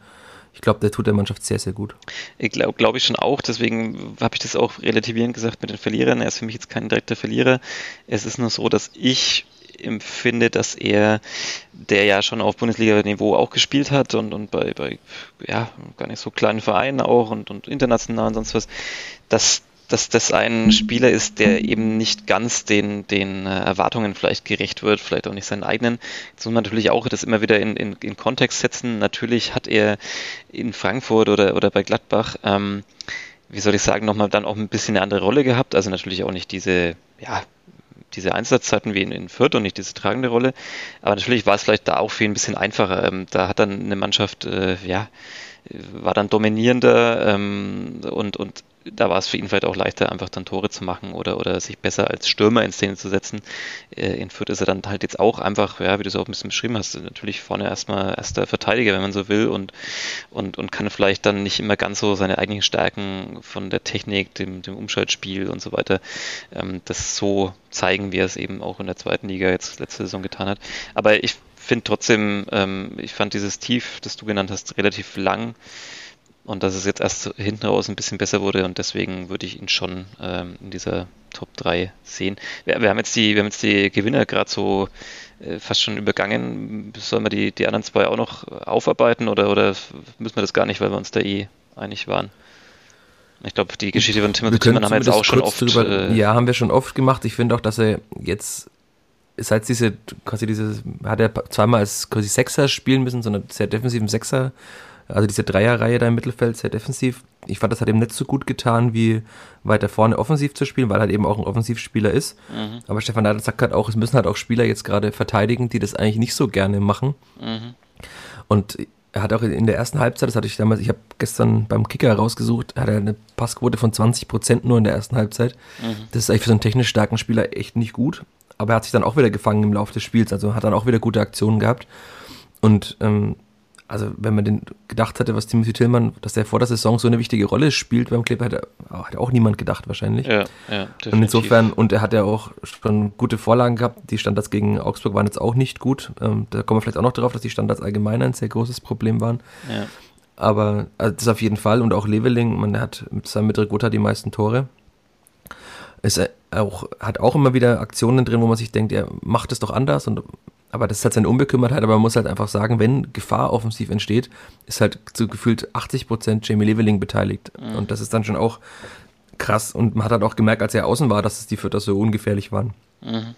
ich glaube, der tut der Mannschaft sehr, sehr gut. Ich glaube glaub ich schon auch, deswegen habe ich das auch relativierend gesagt mit den Verlierern. Er ist für mich jetzt kein direkter Verlierer. Es ist nur so, dass ich empfinde, dass er, der ja schon auf Bundesliga-Niveau auch gespielt hat und, und bei, bei ja, gar nicht so kleinen Vereinen auch und, und international und sonst was, dass dass das ein Spieler ist, der eben nicht ganz den, den äh, Erwartungen vielleicht gerecht wird, vielleicht auch nicht seinen eigenen. Jetzt muss man natürlich auch das immer wieder in, in, in Kontext setzen. Natürlich hat er in Frankfurt oder, oder bei Gladbach, ähm, wie soll ich sagen, nochmal dann auch ein bisschen eine andere Rolle gehabt. Also natürlich auch nicht diese, ja, diese Einsatzzeiten wie in, in Fürth und nicht diese tragende Rolle. Aber natürlich war es vielleicht da auch viel ein bisschen einfacher. Ähm, da hat dann eine Mannschaft, äh, ja, war dann dominierender ähm, und, und da war es für ihn vielleicht auch leichter, einfach dann Tore zu machen oder, oder sich besser als Stürmer in Szene zu setzen. Äh, in Fürth ist er dann halt jetzt auch einfach, ja, wie du es auch ein bisschen beschrieben hast, natürlich vorne erstmal erster Verteidiger, wenn man so will, und, und, und kann vielleicht dann nicht immer ganz so seine eigenen Stärken von der Technik, dem, dem Umschaltspiel und so weiter, ähm, das so zeigen, wie er es eben auch in der zweiten Liga jetzt letzte Saison getan hat. Aber ich finde trotzdem, ähm, ich fand dieses Tief, das du genannt hast, relativ lang und dass es jetzt erst hinten raus ein bisschen besser wurde und deswegen würde ich ihn schon ähm, in dieser Top 3 sehen. Wir, wir, haben jetzt die, wir haben jetzt die Gewinner gerade so äh, fast schon übergangen. Sollen wir die, die anderen zwei auch noch aufarbeiten oder, oder müssen wir das gar nicht, weil wir uns da eh einig waren? Ich glaube, die Geschichte von Timothy Tillmann haben wir jetzt auch schon oft. Drüber, äh, ja, haben wir schon oft gemacht. Ich finde auch, dass er jetzt seit diese, quasi diese, hat er zweimal als quasi Sechser spielen müssen, sondern sehr defensiven Sechser also diese Dreierreihe da im Mittelfeld sehr defensiv. Ich fand, das hat ihm nicht so gut getan, wie weiter vorne offensiv zu spielen, weil er halt eben auch ein Offensivspieler ist. Mhm. Aber Stefan Neidl sagt halt auch, es müssen halt auch Spieler jetzt gerade verteidigen, die das eigentlich nicht so gerne machen. Mhm. Und er hat auch in der ersten Halbzeit, das hatte ich damals, ich habe gestern beim Kicker rausgesucht, hat er eine Passquote von 20 Prozent nur in der ersten Halbzeit. Mhm. Das ist eigentlich für so einen technisch starken Spieler echt nicht gut. Aber er hat sich dann auch wieder gefangen im Laufe des Spiels, also hat dann auch wieder gute Aktionen gehabt. Und ähm, also wenn man den gedacht hätte, was Timothy Tillmann, dass er vor der Saison so eine wichtige Rolle spielt beim Clipper, hätte, hat auch niemand gedacht wahrscheinlich. Ja, ja, definitiv. Und insofern, und er hat ja auch schon gute Vorlagen gehabt. Die Standards gegen Augsburg waren jetzt auch nicht gut. Ähm, da kommen wir vielleicht auch noch darauf, dass die Standards allgemein ein sehr großes Problem waren. Ja. Aber also das auf jeden Fall und auch Leveling, man hat zusammen mit Regota die meisten Tore. Ist auch, hat auch immer wieder Aktionen drin, wo man sich denkt, er macht es doch anders und aber das ist halt seine Unbekümmertheit, aber man muss halt einfach sagen, wenn Gefahr offensiv entsteht, ist halt zu gefühlt 80 Prozent Jamie Leveling beteiligt. Mhm. Und das ist dann schon auch krass. Und man hat halt auch gemerkt, als er außen war, dass es die Vierter so ungefährlich waren. Mhm.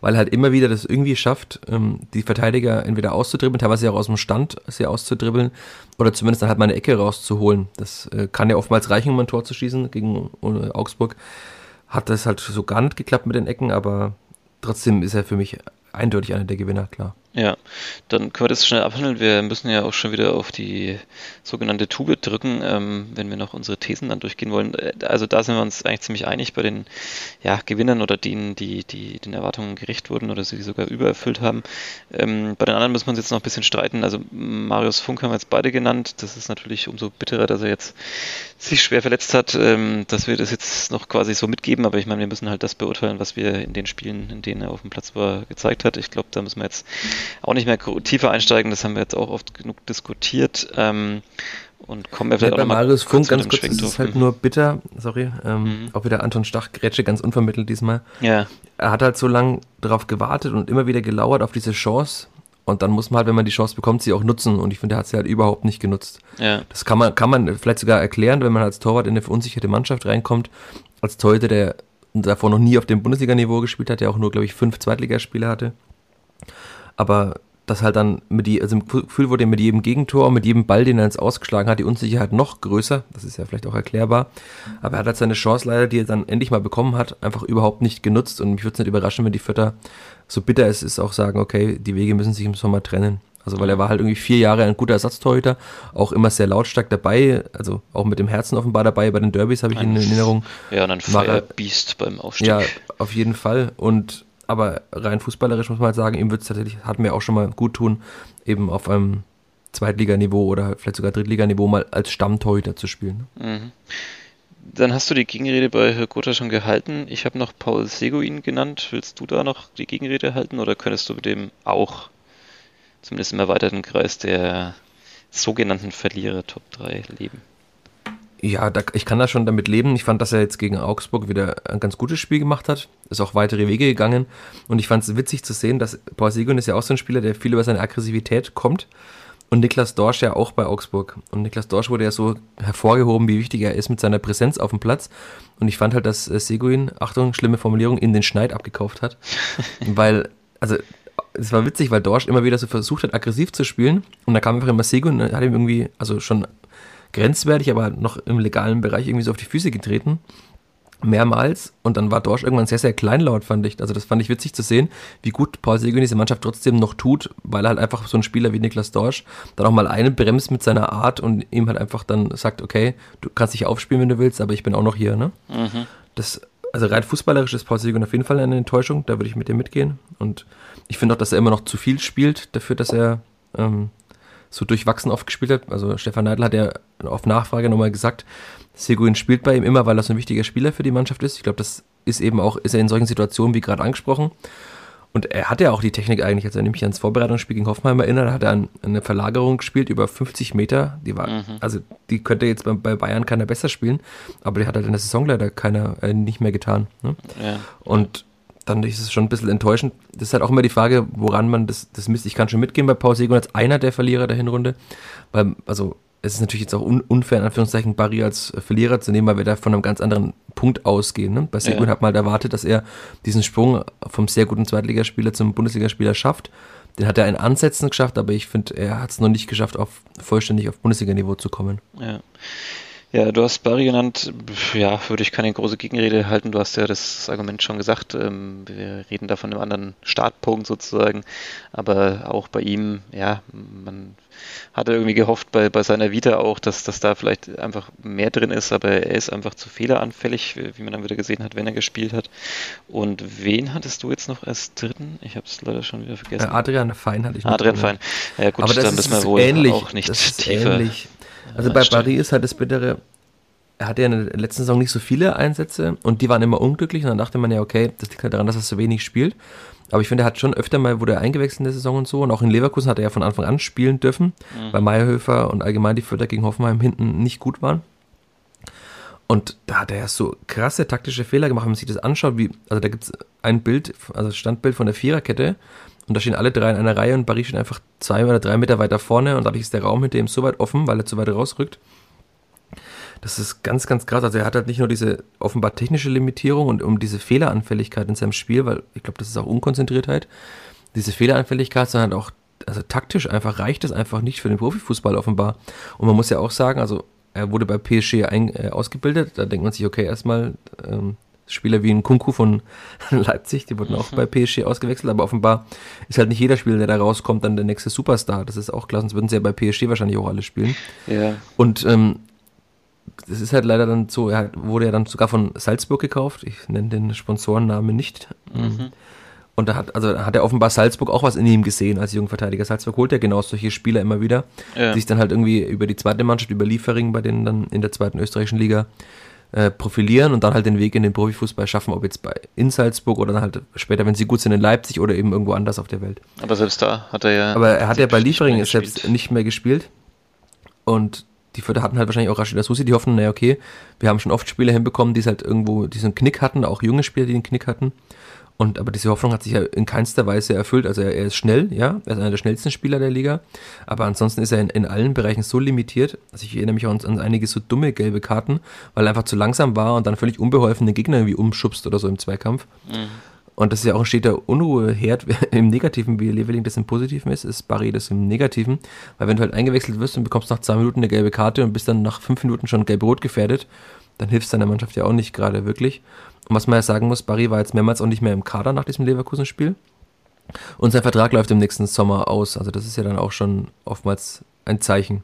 Weil er halt immer wieder das irgendwie schafft, ähm, die Verteidiger entweder auszudribbeln, teilweise auch aus dem Stand sie auszudribbeln, oder zumindest dann halt mal eine Ecke rauszuholen. Das äh, kann ja oftmals reichen, um ein Tor zu schießen gegen äh, Augsburg. Hat das halt so gar nicht geklappt mit den Ecken, aber trotzdem ist er für mich eindeutig einer der Gewinner, klar. Ja, dann können wir das schnell abhandeln. Wir müssen ja auch schon wieder auf die sogenannte Tube drücken, ähm, wenn wir noch unsere Thesen dann durchgehen wollen. Äh, also da sind wir uns eigentlich ziemlich einig bei den ja, Gewinnern oder denen, die, die den Erwartungen gerecht wurden oder sie sogar übererfüllt haben. Ähm, bei den anderen müssen wir uns jetzt noch ein bisschen streiten. Also Marius Funk haben wir jetzt beide genannt. Das ist natürlich umso bitterer, dass er jetzt sich schwer verletzt hat, ähm, dass wir das jetzt noch quasi so mitgeben. Aber ich meine, wir müssen halt das beurteilen, was wir in den Spielen, in denen er auf dem Platz war, gezeigt hat. Ich glaube, da müssen wir jetzt auch nicht mehr tiefer einsteigen, das haben wir jetzt auch oft genug diskutiert. Ähm, und kommen wir vielleicht ja, auch bei Marius Funk ganz kurz, ist es halt nur bitter, sorry, ähm, mhm. auch wieder Anton Stach, Grätsche ganz unvermittelt diesmal. Ja. Er hat halt so lange darauf gewartet und immer wieder gelauert auf diese Chance und dann muss man halt, wenn man die Chance bekommt, sie auch nutzen und ich finde, er hat sie halt überhaupt nicht genutzt. Ja. Das kann man, kann man vielleicht sogar erklären, wenn man als Torwart in eine verunsicherte Mannschaft reinkommt, als Torhüter, der davor noch nie auf dem Bundesliga-Niveau gespielt hat, der auch nur, glaube ich, fünf Zweitligaspiele hatte. Aber das halt dann mit die, also im Gefühl wurde mit jedem Gegentor, mit jedem Ball, den er ins Ausgeschlagen hat, die Unsicherheit noch größer. Das ist ja vielleicht auch erklärbar. Aber er hat halt seine Chance leider, die er dann endlich mal bekommen hat, einfach überhaupt nicht genutzt. Und mich würde es nicht überraschen, wenn die Vierter, so bitter es ist, auch sagen, okay, die Wege müssen sich im Sommer trennen. Also weil er war halt irgendwie vier Jahre ein guter Ersatztorhüter, auch immer sehr lautstark dabei, also auch mit dem Herzen offenbar dabei bei den Derbys habe ich ein, in Erinnerung. Ja, und ein Firebeast beim Aufstieg. Ja, auf jeden Fall. Und aber rein fußballerisch muss man halt sagen, ihm wird es tatsächlich, hat mir auch schon mal gut tun, eben auf einem Zweitliganiveau oder vielleicht sogar Drittliganiveau mal als Stammtorhüter zu spielen. Mhm. Dann hast du die Gegenrede bei Herr Gotha schon gehalten. Ich habe noch Paul Seguin genannt. Willst du da noch die Gegenrede halten oder könntest du mit dem auch zumindest im erweiterten Kreis der sogenannten Verlierer Top 3 leben. Ja, da, ich kann da schon damit leben. Ich fand, dass er jetzt gegen Augsburg wieder ein ganz gutes Spiel gemacht hat. Ist auch weitere Wege gegangen. Und ich fand es witzig zu sehen, dass Paul Segun ist ja auch so ein Spieler, der viel über seine Aggressivität kommt. Und Niklas Dorsch ja auch bei Augsburg. Und Niklas Dorsch wurde ja so hervorgehoben, wie wichtig er ist mit seiner Präsenz auf dem Platz. Und ich fand halt, dass Seguin, Achtung, schlimme Formulierung, in den Schneid abgekauft hat. Weil, also es war witzig, weil Dorsch immer wieder so versucht hat, aggressiv zu spielen. Und da kam einfach immer Sego und hat ihm irgendwie, also schon grenzwertig, aber noch im legalen Bereich irgendwie so auf die Füße getreten. Mehrmals. Und dann war Dorsch irgendwann sehr, sehr kleinlaut, fand ich. Also das fand ich witzig zu sehen, wie gut Paul Seguin diese Mannschaft trotzdem noch tut, weil er halt einfach so ein Spieler wie Niklas Dorsch dann auch mal einen bremst mit seiner Art und ihm halt einfach dann sagt, okay, du kannst dich aufspielen, wenn du willst, aber ich bin auch noch hier, ne? Mhm. Das, also rein fußballerisch ist Paul Seguin auf jeden Fall eine Enttäuschung, da würde ich mit dir mitgehen. Und ich finde auch, dass er immer noch zu viel spielt dafür, dass er ähm, so durchwachsen oft gespielt hat. Also Stefan Neidl hat ja auf Nachfrage nochmal gesagt, Seguin spielt bei ihm immer, weil er so ein wichtiger Spieler für die Mannschaft ist. Ich glaube, das ist eben auch, ist er in solchen Situationen wie gerade angesprochen. Und er hat ja auch die Technik eigentlich, als er nämlich ans Vorbereitungsspiel gegen Hoffenheim erinnert, hat er eine Verlagerung gespielt über 50 Meter. Die war, mhm. also die könnte jetzt bei, Bayern keiner besser spielen, aber die hat halt in der Saison leider keiner äh, nicht mehr getan. Ne? Ja. Und dann ist es schon ein bisschen enttäuschend. Das ist halt auch immer die Frage, woran man das, das misst. Ich kann schon mitgehen bei Paul Segun als einer der Verlierer der Hinrunde. Weil, also, es ist natürlich jetzt auch un unfair, in Anführungszeichen, Barry als Verlierer zu nehmen, weil wir da von einem ganz anderen Punkt ausgehen. Ne? Bei Segun ja. hat man halt erwartet, dass er diesen Sprung vom sehr guten Zweitligaspieler zum Bundesligaspieler schafft. Den hat er in Ansätzen geschafft, aber ich finde, er hat es noch nicht geschafft, auf vollständig auf Bundesliga-Niveau zu kommen. Ja. Ja, du hast Barry genannt. Ja, würde ich keine große Gegenrede halten. Du hast ja das Argument schon gesagt. Ähm, wir reden da von einem anderen Startpunkt sozusagen. Aber auch bei ihm, ja, man hatte irgendwie gehofft bei, bei seiner Vita auch, dass, dass da vielleicht einfach mehr drin ist. Aber er ist einfach zu fehleranfällig, wie man dann wieder gesehen hat, wenn er gespielt hat. Und wen hattest du jetzt noch als dritten? Ich habe es leider schon wieder vergessen. Äh, Adrian Fein hatte ich noch. Adrian Fein. Ja gut, Aber das dann müssen wir wohl ähnlich, auch nicht tiefer. Ähnlich also bei Barry ist halt das Bittere, er hatte ja in der letzten Saison nicht so viele Einsätze und die waren immer unglücklich und dann dachte man ja, okay, das liegt halt daran, dass er so wenig spielt. Aber ich finde, er hat schon öfter mal, wurde er eingewechselt in der Saison und so. Und auch in Leverkusen hat er ja von Anfang an spielen dürfen, mhm. weil Meyerhöfer und allgemein die Förder gegen Hoffenheim hinten nicht gut waren. Und da hat er ja so krasse taktische Fehler gemacht, wenn man sich das anschaut, wie, also da gibt es ein Bild, also Standbild von der Viererkette und da stehen alle drei in einer Reihe und Barry steht einfach zwei oder drei Meter weiter vorne und dadurch ist der Raum hinter ihm so weit offen, weil er zu weit rausrückt. Das ist ganz, ganz krass. Also er hat halt nicht nur diese offenbar technische Limitierung und um diese Fehleranfälligkeit in seinem Spiel, weil ich glaube, das ist auch Unkonzentriertheit, diese Fehleranfälligkeit, sondern auch, also taktisch einfach reicht es einfach nicht für den Profifußball offenbar. Und man muss ja auch sagen, also er wurde bei PSG ein, äh, ausgebildet, da denkt man sich, okay, erstmal ähm, Spieler wie ein Kunku von Leipzig, die wurden auch bei PSG ausgewechselt, aber offenbar ist halt nicht jeder Spieler, der da rauskommt, dann der nächste Superstar. Das ist auch klar, sonst würden sie ja bei PSG wahrscheinlich auch alle spielen. Ja. Und ähm, das ist halt leider dann so, er wurde ja dann sogar von Salzburg gekauft. Ich nenne den Sponsorennamen nicht. Mhm. Und da hat, also hat er offenbar Salzburg auch was in ihm gesehen als Jungverteidiger. Salzburg holt ja genau solche Spieler immer wieder, ja. die sich dann halt irgendwie über die zweite Mannschaft, über Liefering bei denen dann in der zweiten österreichischen Liga äh, profilieren und dann halt den Weg in den Profifußball schaffen, ob jetzt bei in Salzburg oder dann halt später, wenn sie gut sind in Leipzig oder eben irgendwo anders auf der Welt. Aber selbst da hat er ja. Aber er hat ja bei Liefering selbst nicht mehr gespielt. Und die Fürther hatten halt wahrscheinlich auch Rashida Susi, die hoffen, naja, okay, wir haben schon oft Spieler hinbekommen, die es halt irgendwo diesen Knick hatten, auch junge Spieler, die den Knick hatten. Und aber diese Hoffnung hat sich ja in keinster Weise erfüllt. Also er, er ist schnell, ja, er ist einer der schnellsten Spieler der Liga. Aber ansonsten ist er in, in allen Bereichen so limitiert. Also ich erinnere mich auch an, an, einige so dumme gelbe Karten, weil er einfach zu langsam war und dann völlig unbeholfen den Gegner irgendwie umschubst oder so im Zweikampf. Mhm. Und das ist ja auch ein steter Unruheherd im Negativen, wie Leveling das im Positiven ist, ist Barry das im Negativen. Weil wenn du halt eingewechselt wirst und bekommst nach zwei Minuten eine gelbe Karte und bist dann nach fünf Minuten schon gelb-rot gefährdet, dann hilft deiner Mannschaft ja auch nicht gerade wirklich. Und was man ja sagen muss, Barry war jetzt mehrmals auch nicht mehr im Kader nach diesem Leverkusen-Spiel. Und sein Vertrag läuft im nächsten Sommer aus. Also das ist ja dann auch schon oftmals ein Zeichen,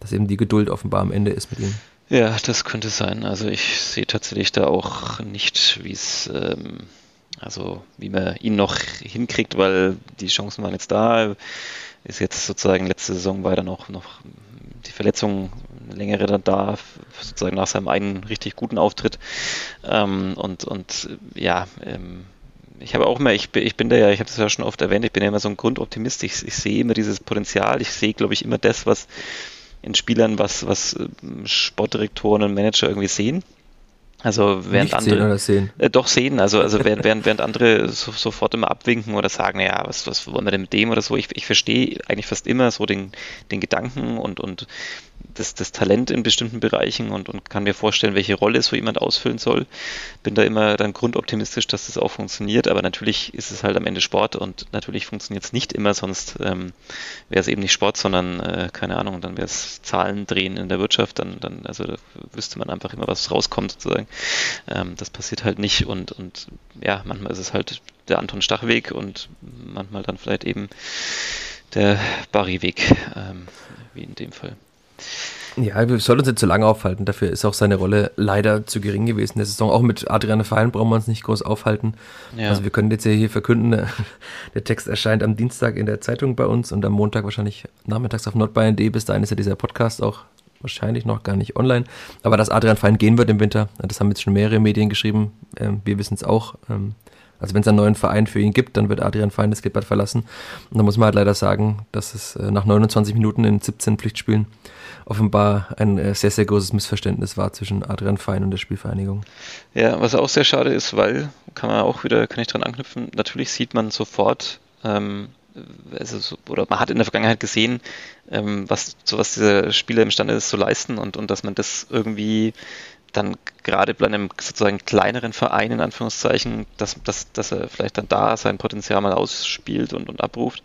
dass eben die Geduld offenbar am Ende ist mit ihm. Ja, das könnte sein. Also ich sehe tatsächlich da auch nicht, wie es, ähm, also wie man ihn noch hinkriegt, weil die Chancen waren jetzt da. Ist jetzt sozusagen letzte Saison war dann auch noch die Verletzung längere dann da, sozusagen nach seinem einen richtig guten Auftritt. Ähm, und, und ja, ähm, ich habe auch immer, ich, ich bin da ja, ich habe das ja schon oft erwähnt, ich bin ja immer so ein Grundoptimist. Ich, ich sehe immer dieses Potenzial, ich sehe, glaube ich, immer das, was in Spielern, was, was ähm, Sportdirektoren und Manager irgendwie sehen. Also während Nicht andere sehen sehen. Äh, doch sehen, also also während, während, während andere so, sofort immer abwinken oder sagen, ja, was, was wollen wir denn mit dem oder so, ich, ich verstehe eigentlich fast immer so den, den Gedanken und, und das, das Talent in bestimmten Bereichen und, und kann mir vorstellen, welche Rolle so jemand ausfüllen soll. Bin da immer dann grundoptimistisch, dass das auch funktioniert, aber natürlich ist es halt am Ende Sport und natürlich funktioniert es nicht immer, sonst ähm, wäre es eben nicht Sport, sondern äh, keine Ahnung, dann wäre es Zahlen drehen in der Wirtschaft, dann, dann also da wüsste man einfach immer, was rauskommt sozusagen. Ähm, das passiert halt nicht und, und ja, manchmal ist es halt der Anton Stachweg und manchmal dann vielleicht eben der Barry-Weg, ähm, wie in dem Fall. Ja, wir sollten uns nicht zu lange aufhalten. Dafür ist auch seine Rolle leider zu gering gewesen in der Saison. Auch mit Adriane Fein brauchen wir uns nicht groß aufhalten. Ja. Also wir können jetzt ja hier verkünden, der Text erscheint am Dienstag in der Zeitung bei uns und am Montag wahrscheinlich nachmittags auf nordbayern.de. Bis dahin ist ja dieser Podcast auch wahrscheinlich noch gar nicht online. Aber dass Adrian Fein gehen wird im Winter, das haben jetzt schon mehrere Medien geschrieben. Ähm, wir wissen es auch. Ähm, also wenn es einen neuen Verein für ihn gibt, dann wird Adrian Fein das Gilbert verlassen. Und da muss man halt leider sagen, dass es äh, nach 29 Minuten in 17 Pflichtspielen offenbar ein äh, sehr, sehr großes Missverständnis war zwischen Adrian Fein und der Spielvereinigung. Ja, was auch sehr schade ist, weil, kann man auch wieder, kann ich dran anknüpfen, natürlich sieht man sofort, ähm, also, oder man hat in der Vergangenheit gesehen, ähm, was, so was dieser Spieler imstande ist zu leisten und, und dass man das irgendwie dann gerade bei einem sozusagen kleineren Verein in Anführungszeichen, dass, dass, dass er vielleicht dann da sein Potenzial mal ausspielt und, und abruft.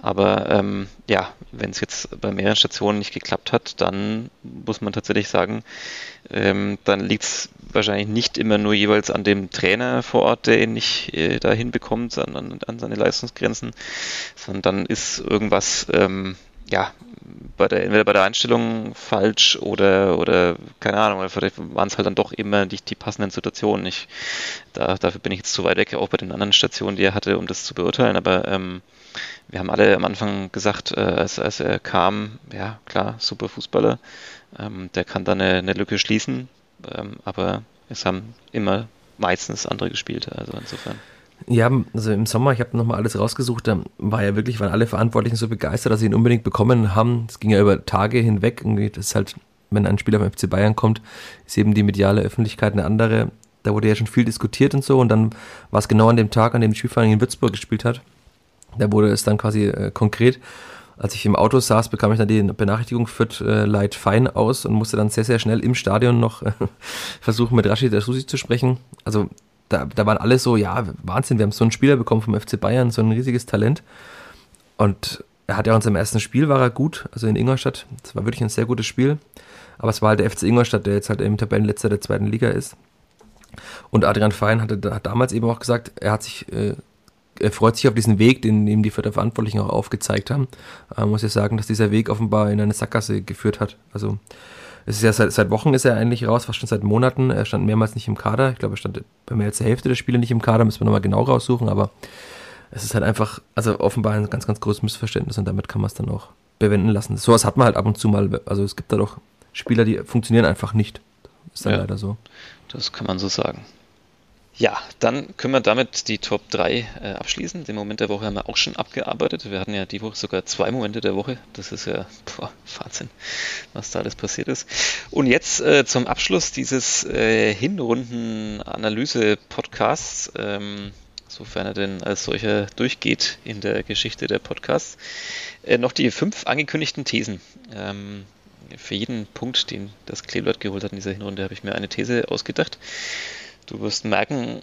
Aber ähm, ja, wenn es jetzt bei mehreren Stationen nicht geklappt hat, dann muss man tatsächlich sagen, ähm, dann liegt es wahrscheinlich nicht immer nur jeweils an dem Trainer vor Ort, der ihn nicht äh, dahin bekommt, sondern an seine Leistungsgrenzen, sondern dann ist irgendwas ähm, ja, bei der, entweder bei der Einstellung falsch oder, oder keine Ahnung, oder vielleicht waren es halt dann doch immer die, die passenden Situationen. Ich, da, dafür bin ich jetzt zu weit weg, auch bei den anderen Stationen, die er hatte, um das zu beurteilen, aber ähm, wir haben alle am Anfang gesagt, äh, als, als er kam, ja klar, super Fußballer, ähm, der kann da eine, eine Lücke schließen, ähm, aber es haben immer meistens andere gespielt, also insofern. Ja, also im Sommer, ich habe nochmal alles rausgesucht, da war ja wirklich, waren alle Verantwortlichen so begeistert, dass sie ihn unbedingt bekommen haben. Es ging ja über Tage hinweg. Irgendwie, das ist halt, wenn ein Spieler vom FC Bayern kommt, ist eben die mediale Öffentlichkeit eine andere. Da wurde ja schon viel diskutiert und so. Und dann war es genau an dem Tag, an dem die Spielvereinigung in Würzburg gespielt hat. Da wurde es dann quasi äh, konkret. Als ich im Auto saß, bekam ich dann die Benachrichtigung Fürth äh, Light Fein aus und musste dann sehr, sehr schnell im Stadion noch äh, versuchen, mit Rashid Susi zu sprechen. Also da, da waren alle so, ja, Wahnsinn, wir haben so einen Spieler bekommen vom FC Bayern, so ein riesiges Talent. Und er hat ja in seinem ersten Spiel war er gut, also in Ingolstadt. Das war wirklich ein sehr gutes Spiel. Aber es war halt der FC Ingolstadt, der jetzt halt im Tabellenletzter der zweiten Liga ist. Und Adrian Fein hatte, hat damals eben auch gesagt, er hat sich, äh, er freut sich auf diesen Weg, den ihm die Verantwortlichen auch aufgezeigt haben. Man muss ja sagen, dass dieser Weg offenbar in eine Sackgasse geführt hat. Also es ist ja seit, seit Wochen ist er eigentlich raus, fast schon seit Monaten. Er stand mehrmals nicht im Kader. Ich glaube, er stand bei mehr als der Hälfte der Spiele nicht im Kader, müssen wir nochmal genau raussuchen, aber es ist halt einfach, also offenbar ein ganz, ganz großes Missverständnis und damit kann man es dann auch bewenden lassen. Sowas hat man halt ab und zu mal, also es gibt da doch Spieler, die funktionieren einfach nicht. Ist dann ja, leider so. Das kann man so sagen. Ja, dann können wir damit die Top 3 äh, abschließen. Den Moment der Woche haben wir auch schon abgearbeitet. Wir hatten ja die Woche sogar zwei Momente der Woche. Das ist ja boah, Wahnsinn, was da alles passiert ist. Und jetzt äh, zum Abschluss dieses äh, Hinrunden-Analyse-Podcasts, ähm, sofern er denn als solcher durchgeht in der Geschichte der Podcasts, äh, noch die fünf angekündigten Thesen. Ähm, für jeden Punkt, den das Kleeblatt geholt hat in dieser Hinrunde, habe ich mir eine These ausgedacht. Du wirst merken,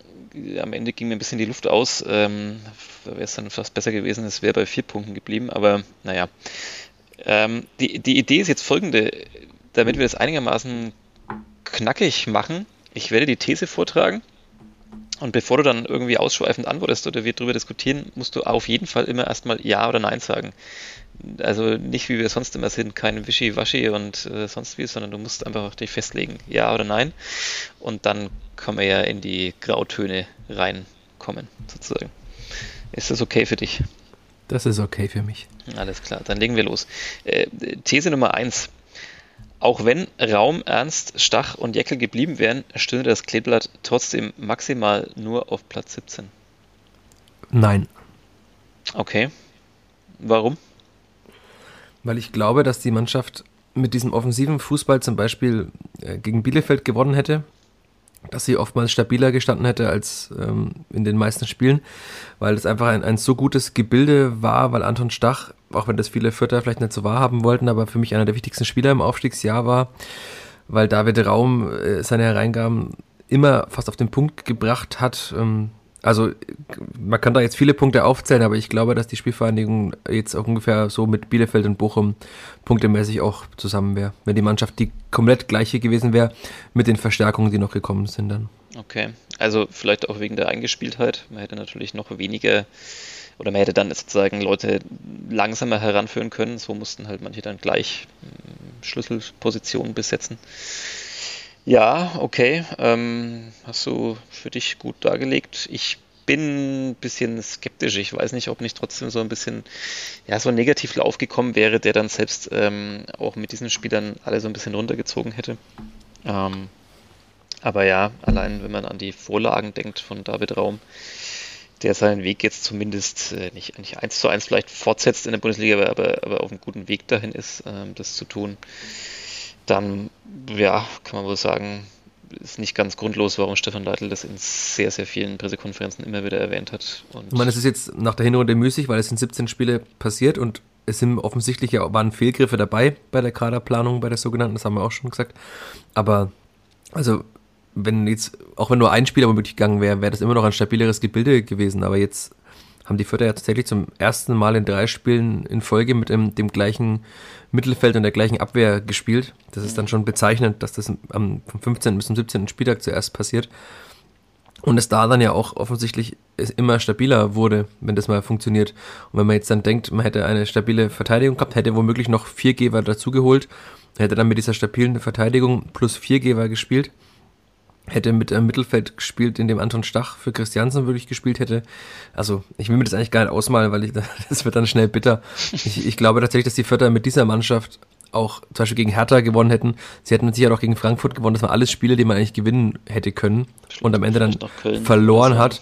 am Ende ging mir ein bisschen die Luft aus. Ähm, da wäre es dann fast besser gewesen, es wäre bei vier Punkten geblieben, aber naja. Ähm, die, die Idee ist jetzt folgende, damit wir das einigermaßen knackig machen. Ich werde die These vortragen und bevor du dann irgendwie ausschweifend antwortest oder wir darüber diskutieren, musst du auf jeden Fall immer erstmal Ja oder Nein sagen. Also nicht wie wir sonst immer sind, kein Wischi-Waschi und äh, sonst wie, sondern du musst einfach dich festlegen, Ja oder Nein. Und dann kann man ja in die Grautöne reinkommen, sozusagen. Ist das okay für dich? Das ist okay für mich. Alles klar, dann legen wir los. Äh, These Nummer 1. Auch wenn Raum, Ernst, Stach und Jeckel geblieben wären, stünde das Kleeblatt trotzdem maximal nur auf Platz 17. Nein. Okay. Warum? Weil ich glaube, dass die Mannschaft mit diesem offensiven Fußball zum Beispiel äh, gegen Bielefeld gewonnen hätte dass sie oftmals stabiler gestanden hätte als ähm, in den meisten Spielen, weil es einfach ein, ein so gutes Gebilde war, weil Anton Stach, auch wenn das viele Vierter vielleicht nicht so wahrhaben wollten, aber für mich einer der wichtigsten Spieler im Aufstiegsjahr war, weil David Raum äh, seine Hereingaben immer fast auf den Punkt gebracht hat. Ähm, also man kann da jetzt viele Punkte aufzählen, aber ich glaube, dass die Spielvereinigung jetzt auch ungefähr so mit Bielefeld und Bochum punktemäßig auch zusammen wäre. Wenn die Mannschaft die komplett gleiche gewesen wäre mit den Verstärkungen, die noch gekommen sind dann. Okay, also vielleicht auch wegen der Eingespieltheit. Man hätte natürlich noch weniger oder man hätte dann sozusagen Leute langsamer heranführen können. So mussten halt manche dann gleich hm, Schlüsselpositionen besetzen. Ja, okay. Ähm, hast du für dich gut dargelegt. Ich bin ein bisschen skeptisch. Ich weiß nicht, ob nicht trotzdem so ein bisschen, ja, so ein Negativlauf gekommen wäre, der dann selbst ähm, auch mit diesen Spielern alle so ein bisschen runtergezogen hätte. Ähm, aber ja, allein wenn man an die Vorlagen denkt von David Raum, der seinen Weg jetzt zumindest äh, nicht, nicht eins zu eins vielleicht fortsetzt in der Bundesliga, aber, aber auf einem guten Weg dahin ist, äh, das zu tun dann, ja, kann man wohl sagen, ist nicht ganz grundlos, warum Stefan Leitl das in sehr, sehr vielen Pressekonferenzen immer wieder erwähnt hat. Und ich meine, es ist jetzt nach der Hinrunde müßig, weil es sind 17 Spiele passiert und es sind offensichtlich ja waren Fehlgriffe dabei bei der Kaderplanung, bei der sogenannten, das haben wir auch schon gesagt. Aber, also, wenn jetzt, auch wenn nur ein Spieler womöglich gegangen wäre, wäre das immer noch ein stabileres Gebilde gewesen. Aber jetzt haben die Vierter ja tatsächlich zum ersten Mal in drei Spielen in Folge mit dem, dem gleichen Mittelfeld und der gleichen Abwehr gespielt. Das ist dann schon bezeichnend, dass das am, vom 15. bis zum 17. Spieltag zuerst passiert. Und es da dann ja auch offensichtlich immer stabiler wurde, wenn das mal funktioniert. Und wenn man jetzt dann denkt, man hätte eine stabile Verteidigung gehabt, hätte womöglich noch vier Geber dazugeholt, hätte dann mit dieser stabilen Verteidigung plus vier Geber gespielt hätte mit einem Mittelfeld gespielt, in dem Anton Stach für Christiansen wirklich gespielt hätte. Also ich will mir das eigentlich gar nicht ausmalen, weil ich, das wird dann schnell bitter. Ich, ich glaube tatsächlich, dass die Vierter mit dieser Mannschaft auch zum Beispiel gegen Hertha gewonnen hätten. Sie hätten sicher auch gegen Frankfurt gewonnen. Das waren alles Spiele, die man eigentlich gewinnen hätte können und am Ende dann verloren hat.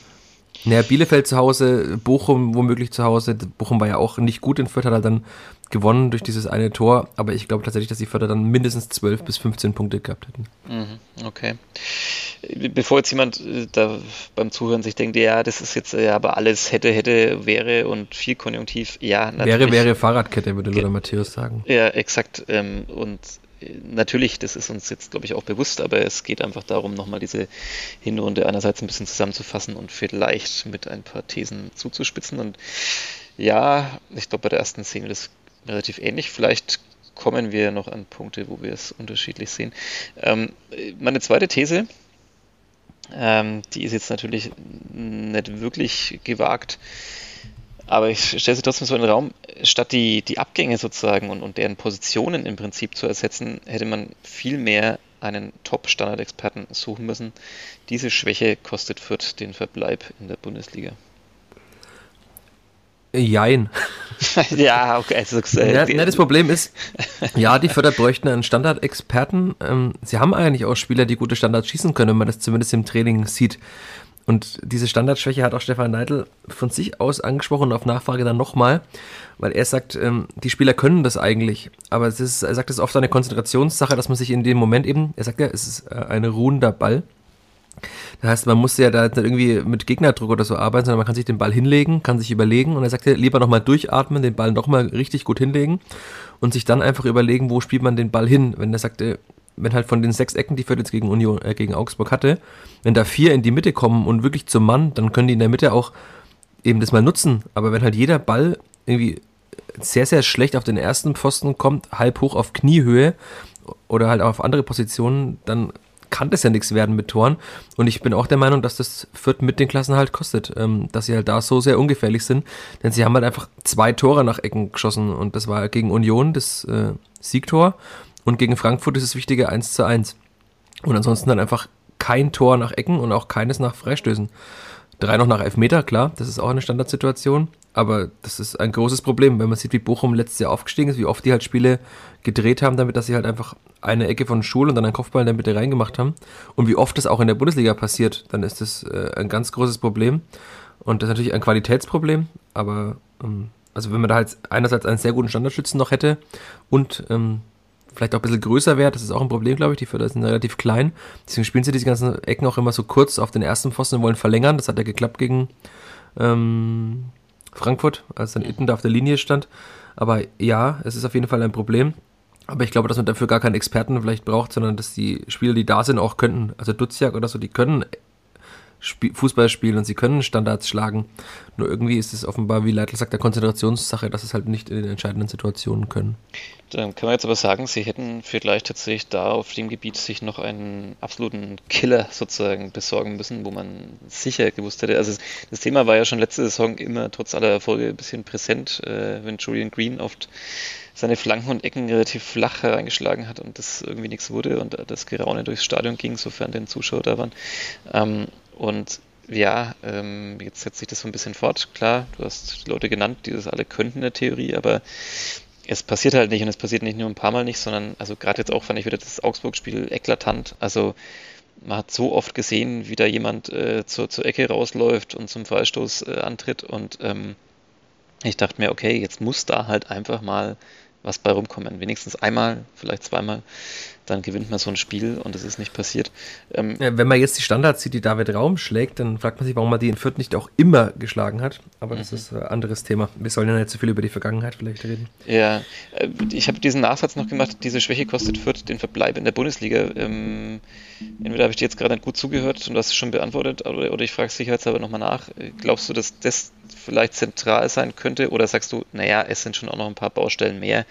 Naja, Bielefeld zu Hause, Bochum womöglich zu Hause. Bochum war ja auch nicht gut in Fürth, hat er dann gewonnen durch dieses eine Tor. Aber ich glaube tatsächlich, dass die Förder dann mindestens 12 bis 15 Punkte gehabt hätten. Mhm, okay. Bevor jetzt jemand äh, da beim Zuhören sich denkt, ja, das ist jetzt ja aber alles hätte, hätte, wäre und viel Konjunktiv, ja, natürlich. Wäre, wäre Fahrradkette, würde Lothar Matthäus sagen. Ja, exakt. Ähm, und natürlich, das ist uns jetzt, glaube ich, auch bewusst, aber es geht einfach darum, nochmal diese Hinrunde einerseits ein bisschen zusammenzufassen und vielleicht mit ein paar Thesen zuzuspitzen. Und ja, ich glaube, bei der ersten Szene ist es relativ ähnlich. Vielleicht kommen wir noch an Punkte, wo wir es unterschiedlich sehen. Ähm, meine zweite These, ähm, die ist jetzt natürlich nicht wirklich gewagt, aber ich stelle sie trotzdem so in den Raum, statt die, die Abgänge sozusagen und, und deren Positionen im Prinzip zu ersetzen, hätte man viel mehr einen Top-Standard-Experten suchen müssen. Diese Schwäche kostet Fürth den Verbleib in der Bundesliga. Jein. ja, okay. Also, äh, ja, na, das Problem ist, ja, die Förder bräuchten einen Standard-Experten. Ähm, sie haben eigentlich auch Spieler, die gute Standards schießen können, wenn man das zumindest im Training sieht. Und diese Standardschwäche hat auch Stefan Neidl von sich aus angesprochen und auf Nachfrage dann nochmal, weil er sagt, ähm, die Spieler können das eigentlich, aber es ist, er sagt, es ist oft eine Konzentrationssache, dass man sich in dem Moment eben, er sagt ja, es ist äh, ein ruhender Ball. Das heißt, man muss ja da nicht irgendwie mit Gegnerdruck oder so arbeiten, sondern man kann sich den Ball hinlegen, kann sich überlegen und er sagt ja, lieber nochmal durchatmen, den Ball nochmal richtig gut hinlegen und sich dann einfach überlegen, wo spielt man den Ball hin. Wenn er sagt, wenn halt von den sechs Ecken, die jetzt gegen Union, äh, gegen Augsburg hatte, wenn da vier in die Mitte kommen und wirklich zum Mann, dann können die in der Mitte auch eben das mal nutzen. Aber wenn halt jeder Ball irgendwie sehr, sehr schlecht auf den ersten Pfosten kommt, halb hoch auf Kniehöhe oder halt auf andere Positionen, dann kann das ja nichts werden mit Toren. Und ich bin auch der Meinung, dass das Fürth mit den Klassen halt kostet, ähm, dass sie halt da so sehr ungefährlich sind. Denn sie haben halt einfach zwei Tore nach Ecken geschossen und das war gegen Union das äh, Siegtor und gegen Frankfurt ist es wichtige 1 zu 1. Und ansonsten dann einfach kein Tor nach Ecken und auch keines nach Freistößen. Drei noch nach Elfmeter, klar, das ist auch eine Standardsituation. Aber das ist ein großes Problem, wenn man sieht, wie Bochum letztes Jahr aufgestiegen ist, wie oft die halt Spiele gedreht haben, damit dass sie halt einfach eine Ecke von Schul und dann einen Kopfball in der Mitte reingemacht haben. Und wie oft das auch in der Bundesliga passiert, dann ist das äh, ein ganz großes Problem. Und das ist natürlich ein Qualitätsproblem, aber ähm, also wenn man da halt einerseits einen sehr guten Standardschützen noch hätte und ähm, vielleicht auch ein bisschen größer wäre. Das ist auch ein Problem, glaube ich. Die Förder sind relativ klein. Deswegen spielen sie diese ganzen Ecken auch immer so kurz auf den ersten Pfosten und wollen verlängern. Das hat ja geklappt gegen ähm, Frankfurt, als dann Itten da auf der Linie stand. Aber ja, es ist auf jeden Fall ein Problem. Aber ich glaube, dass man dafür gar keinen Experten vielleicht braucht, sondern dass die Spieler, die da sind, auch könnten. Also Duziak oder so, die können Fußball spielen und sie können Standards schlagen. Nur irgendwie ist es offenbar, wie Leitl sagt, der Konzentrationssache, dass es halt nicht in den entscheidenden Situationen können. Dann kann man jetzt aber sagen, sie hätten vielleicht tatsächlich da auf dem Gebiet sich noch einen absoluten Killer sozusagen besorgen müssen, wo man sicher gewusst hätte. Also das Thema war ja schon letzte Saison immer trotz aller Erfolge ein bisschen präsent, äh, wenn Julian Green oft seine Flanken und Ecken relativ flach hereingeschlagen hat und das irgendwie nichts wurde und das Geraune durchs Stadion ging, sofern den Zuschauer da waren. Ähm, und ja, ähm, jetzt setzt sich das so ein bisschen fort. Klar, du hast die Leute genannt, die das alle könnten in der Theorie, aber es passiert halt nicht und es passiert nicht nur ein paar Mal nicht, sondern also gerade jetzt auch fand ich wieder das Augsburg-Spiel eklatant. Also man hat so oft gesehen, wie da jemand äh, zur, zur Ecke rausläuft und zum Freistoß äh, antritt und ähm, ich dachte mir, okay, jetzt muss da halt einfach mal was bei rumkommen. Wenigstens einmal, vielleicht zweimal dann gewinnt man so ein Spiel und es ist nicht passiert. Ähm, ja, wenn man jetzt die Standards sieht, die David Raum schlägt, dann fragt man sich, warum man die in Fürth nicht auch immer geschlagen hat. Aber das mhm. ist ein anderes Thema. Wir sollen ja nicht zu viel über die Vergangenheit vielleicht reden. Ja, äh, ich habe diesen Nachsatz noch gemacht, diese Schwäche kostet Fürth den Verbleib in der Bundesliga. Ähm, entweder habe ich dir jetzt gerade nicht gut zugehört und du hast es schon beantwortet, oder, oder ich frage es sicherheitshalber nochmal nach. Glaubst du, dass das vielleicht zentral sein könnte oder sagst du, naja, es sind schon auch noch ein paar Baustellen mehr,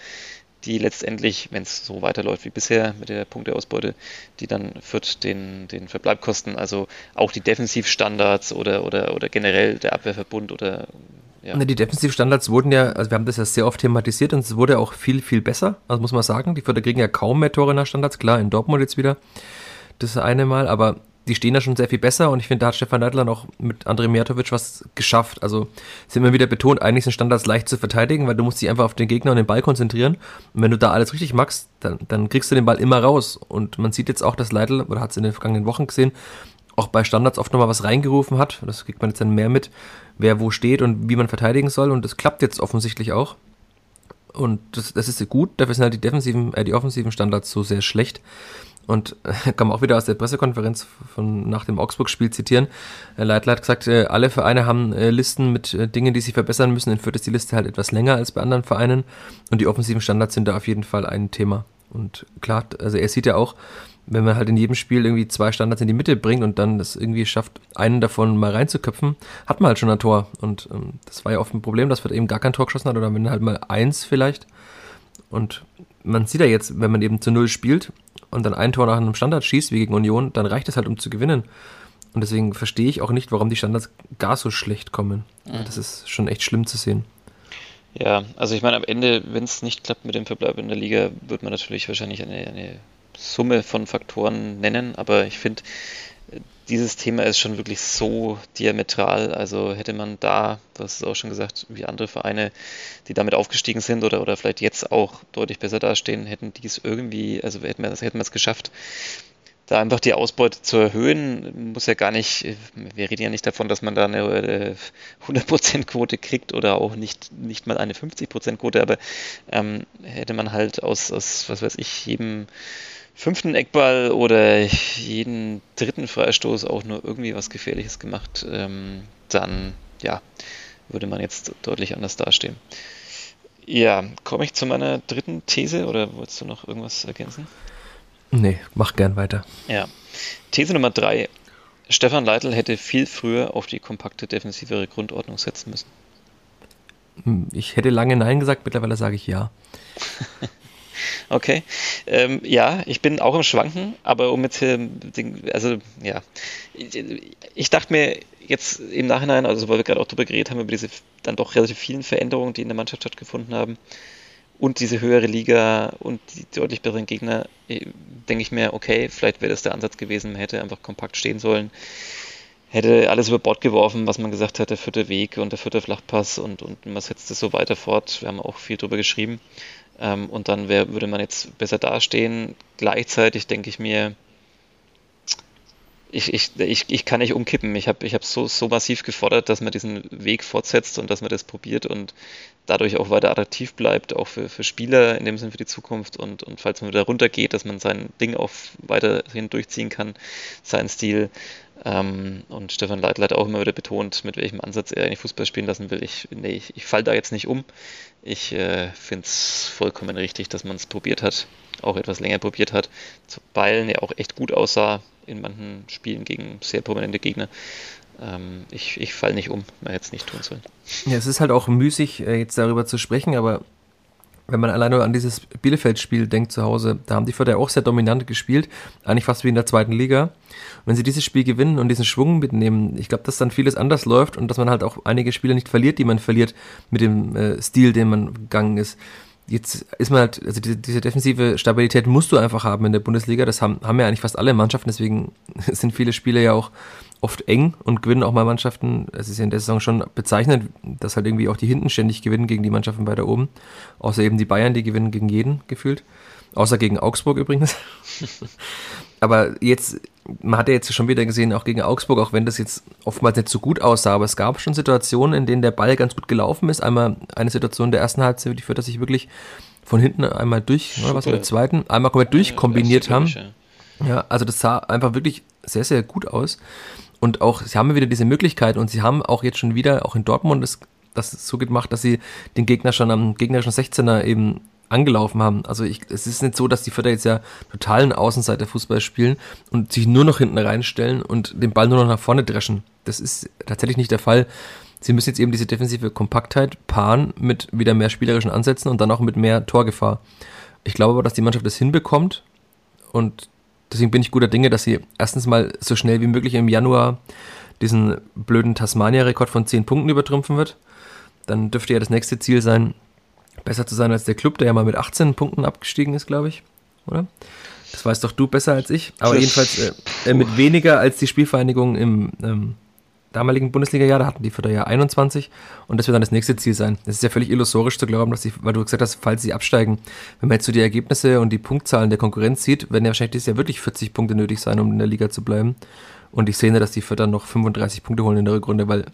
die letztendlich, wenn es so weiterläuft wie bisher mit der Punkteausbeute, die dann führt den, den Verbleib. Also auch die Defensivstandards oder, oder, oder generell der Abwehrverbund oder ja. Die Defensivstandards wurden ja, also wir haben das ja sehr oft thematisiert und es wurde auch viel, viel besser. Also muss man sagen, die Förder kriegen ja kaum mehr Tore nach Standards, klar, in Dortmund jetzt wieder das eine Mal, aber die stehen da schon sehr viel besser und ich finde, da hat Stefan Neidler noch mit André Mijatovic was geschafft. Also sind wir wieder betont, eigentlich sind Standards leicht zu verteidigen, weil du musst dich einfach auf den Gegner und den Ball konzentrieren. Und wenn du da alles richtig machst, dann, dann kriegst du den Ball immer raus. Und man sieht jetzt auch, dass Leitl, oder hat es in den vergangenen Wochen gesehen, auch bei Standards oft nochmal was reingerufen hat. Das kriegt man jetzt dann mehr mit, wer wo steht und wie man verteidigen soll. Und das klappt jetzt offensichtlich auch. Und das, das ist gut, dafür sind halt die defensiven, äh, die offensiven Standards so sehr schlecht. Und äh, kann man auch wieder aus der Pressekonferenz von nach dem Augsburg-Spiel zitieren. Herr Leitler hat gesagt, äh, alle Vereine haben äh, Listen mit äh, Dingen, die sie verbessern müssen. In Fürth ist die Liste halt etwas länger als bei anderen Vereinen. Und die offensiven Standards sind da auf jeden Fall ein Thema. Und klar, also er sieht ja auch, wenn man halt in jedem Spiel irgendwie zwei Standards in die Mitte bringt und dann das irgendwie schafft, einen davon mal reinzuköpfen, hat man halt schon ein Tor. Und ähm, das war ja oft ein Problem, dass man eben gar kein Tor geschossen hat oder wenn halt mal eins vielleicht. Und man sieht ja jetzt, wenn man eben zu Null spielt und dann ein Tor nach einem Standard schießt wie gegen Union, dann reicht es halt, um zu gewinnen. Und deswegen verstehe ich auch nicht, warum die Standards gar so schlecht kommen. Mhm. Das ist schon echt schlimm zu sehen. Ja, also ich meine, am Ende, wenn es nicht klappt mit dem Verbleib in der Liga, wird man natürlich wahrscheinlich eine, eine Summe von Faktoren nennen, aber ich finde, dieses Thema ist schon wirklich so diametral. Also hätte man da, hast es auch schon gesagt, wie andere Vereine, die damit aufgestiegen sind oder, oder vielleicht jetzt auch deutlich besser dastehen, hätten dies irgendwie, also hätten wir das, hätten wir es geschafft, da einfach die Ausbeute zu erhöhen, muss ja gar nicht, wir reden ja nicht davon, dass man da eine 100%-Quote kriegt oder auch nicht, nicht mal eine 50%-Quote, aber ähm, hätte man halt aus, aus, was weiß ich, jedem fünften Eckball oder jeden dritten Freistoß auch nur irgendwie was Gefährliches gemacht, ähm, dann ja, würde man jetzt deutlich anders dastehen. Ja, komme ich zu meiner dritten These oder wolltest du noch irgendwas ergänzen? Nee, mach gern weiter. Ja. These Nummer drei. Stefan Leitl hätte viel früher auf die kompakte defensivere Grundordnung setzen müssen. Hm, ich hätte lange Nein gesagt, mittlerweile sage ich ja. okay. Ähm, ja, ich bin auch im Schwanken, aber um jetzt hier, also ja, ich dachte mir jetzt im Nachhinein, also weil wir gerade auch darüber geredet haben, über diese dann doch relativ vielen Veränderungen, die in der Mannschaft stattgefunden haben, und diese höhere Liga und die deutlich besseren Gegner, äh, denke ich mir, okay, vielleicht wäre das der Ansatz gewesen, man hätte einfach kompakt stehen sollen, hätte alles über Bord geworfen, was man gesagt hat, der vierte Weg und der vierte Flachpass und, und man setzt es so weiter fort. Wir haben auch viel darüber geschrieben. Ähm, und dann wär, würde man jetzt besser dastehen. Gleichzeitig denke ich mir, ich, ich, ich, ich kann nicht umkippen. Ich habe ich hab so, so massiv gefordert, dass man diesen Weg fortsetzt und dass man das probiert und dadurch auch weiter attraktiv bleibt, auch für, für Spieler in dem Sinn für die Zukunft und, und falls man wieder runtergeht, dass man sein Ding auch weiterhin durchziehen kann, seinen Stil. Ähm, und Stefan Leitl hat auch immer wieder betont, mit welchem Ansatz er eigentlich Fußball spielen lassen will. Ich, nee, ich, ich fall da jetzt nicht um. Ich äh, finde es vollkommen richtig, dass man es probiert hat, auch etwas länger probiert hat. Zu Beilen ja auch echt gut aussah in manchen Spielen gegen sehr prominente Gegner ähm, ich, ich falle nicht um, man hätte es nicht tun sollen. Ja, es ist halt auch müßig, äh, jetzt darüber zu sprechen, aber wenn man alleine an dieses Bielefeld-Spiel denkt zu Hause, da haben die Förder auch sehr dominant gespielt, eigentlich fast wie in der zweiten Liga. Wenn sie dieses Spiel gewinnen und diesen Schwung mitnehmen, ich glaube, dass dann vieles anders läuft und dass man halt auch einige Spiele nicht verliert, die man verliert mit dem äh, Stil, den man gegangen ist. Jetzt ist man halt, also diese, diese, defensive Stabilität musst du einfach haben in der Bundesliga. Das haben, haben ja eigentlich fast alle Mannschaften, deswegen sind viele Spiele ja auch oft eng und gewinnen auch mal Mannschaften. Es ist ja in der Saison schon bezeichnend, dass halt irgendwie auch die hinten ständig gewinnen gegen die Mannschaften weiter oben. Außer eben die Bayern, die gewinnen gegen jeden gefühlt. Außer gegen Augsburg übrigens. aber jetzt, man hat ja jetzt schon wieder gesehen, auch gegen Augsburg, auch wenn das jetzt oftmals nicht so gut aussah, aber es gab schon Situationen, in denen der Ball ganz gut gelaufen ist. Einmal eine Situation der ersten Halbzeit, die führt, dass sich wirklich von hinten einmal durch, oder was in der zweiten, einmal komplett durchkombiniert haben. Ja, also das sah einfach wirklich sehr, sehr gut aus. Und auch, sie haben wieder diese Möglichkeit und sie haben auch jetzt schon wieder, auch in Dortmund, das, das so gemacht, dass sie den Gegner schon am gegnerischen 16er eben angelaufen haben. Also ich, es ist nicht so, dass die Förder jetzt ja totalen Außenseiter-Fußball spielen und sich nur noch hinten reinstellen und den Ball nur noch nach vorne dreschen. Das ist tatsächlich nicht der Fall. Sie müssen jetzt eben diese defensive Kompaktheit paaren mit wieder mehr spielerischen Ansätzen und dann auch mit mehr Torgefahr. Ich glaube aber, dass die Mannschaft das hinbekommt und deswegen bin ich guter Dinge, dass sie erstens mal so schnell wie möglich im Januar diesen blöden Tasmania-Rekord von 10 Punkten übertrümpfen wird. Dann dürfte ja das nächste Ziel sein, besser zu sein als der Club, der ja mal mit 18 Punkten abgestiegen ist, glaube ich. Oder? Das weißt doch du besser als ich. Aber jedenfalls äh, äh, mit weniger als die Spielvereinigung im ähm, damaligen Bundesliga-Jahr, da hatten die Förder ja 21 und das wird dann das nächste Ziel sein. Es ist ja völlig illusorisch zu glauben, dass sie, weil du gesagt hast, falls sie absteigen, wenn man jetzt so die Ergebnisse und die Punktzahlen der Konkurrenz sieht, werden ja wahrscheinlich dieses Jahr wirklich 40 Punkte nötig sein, um in der Liga zu bleiben. Und ich sehe, dass die Förder noch 35 Punkte holen in der Rückrunde, weil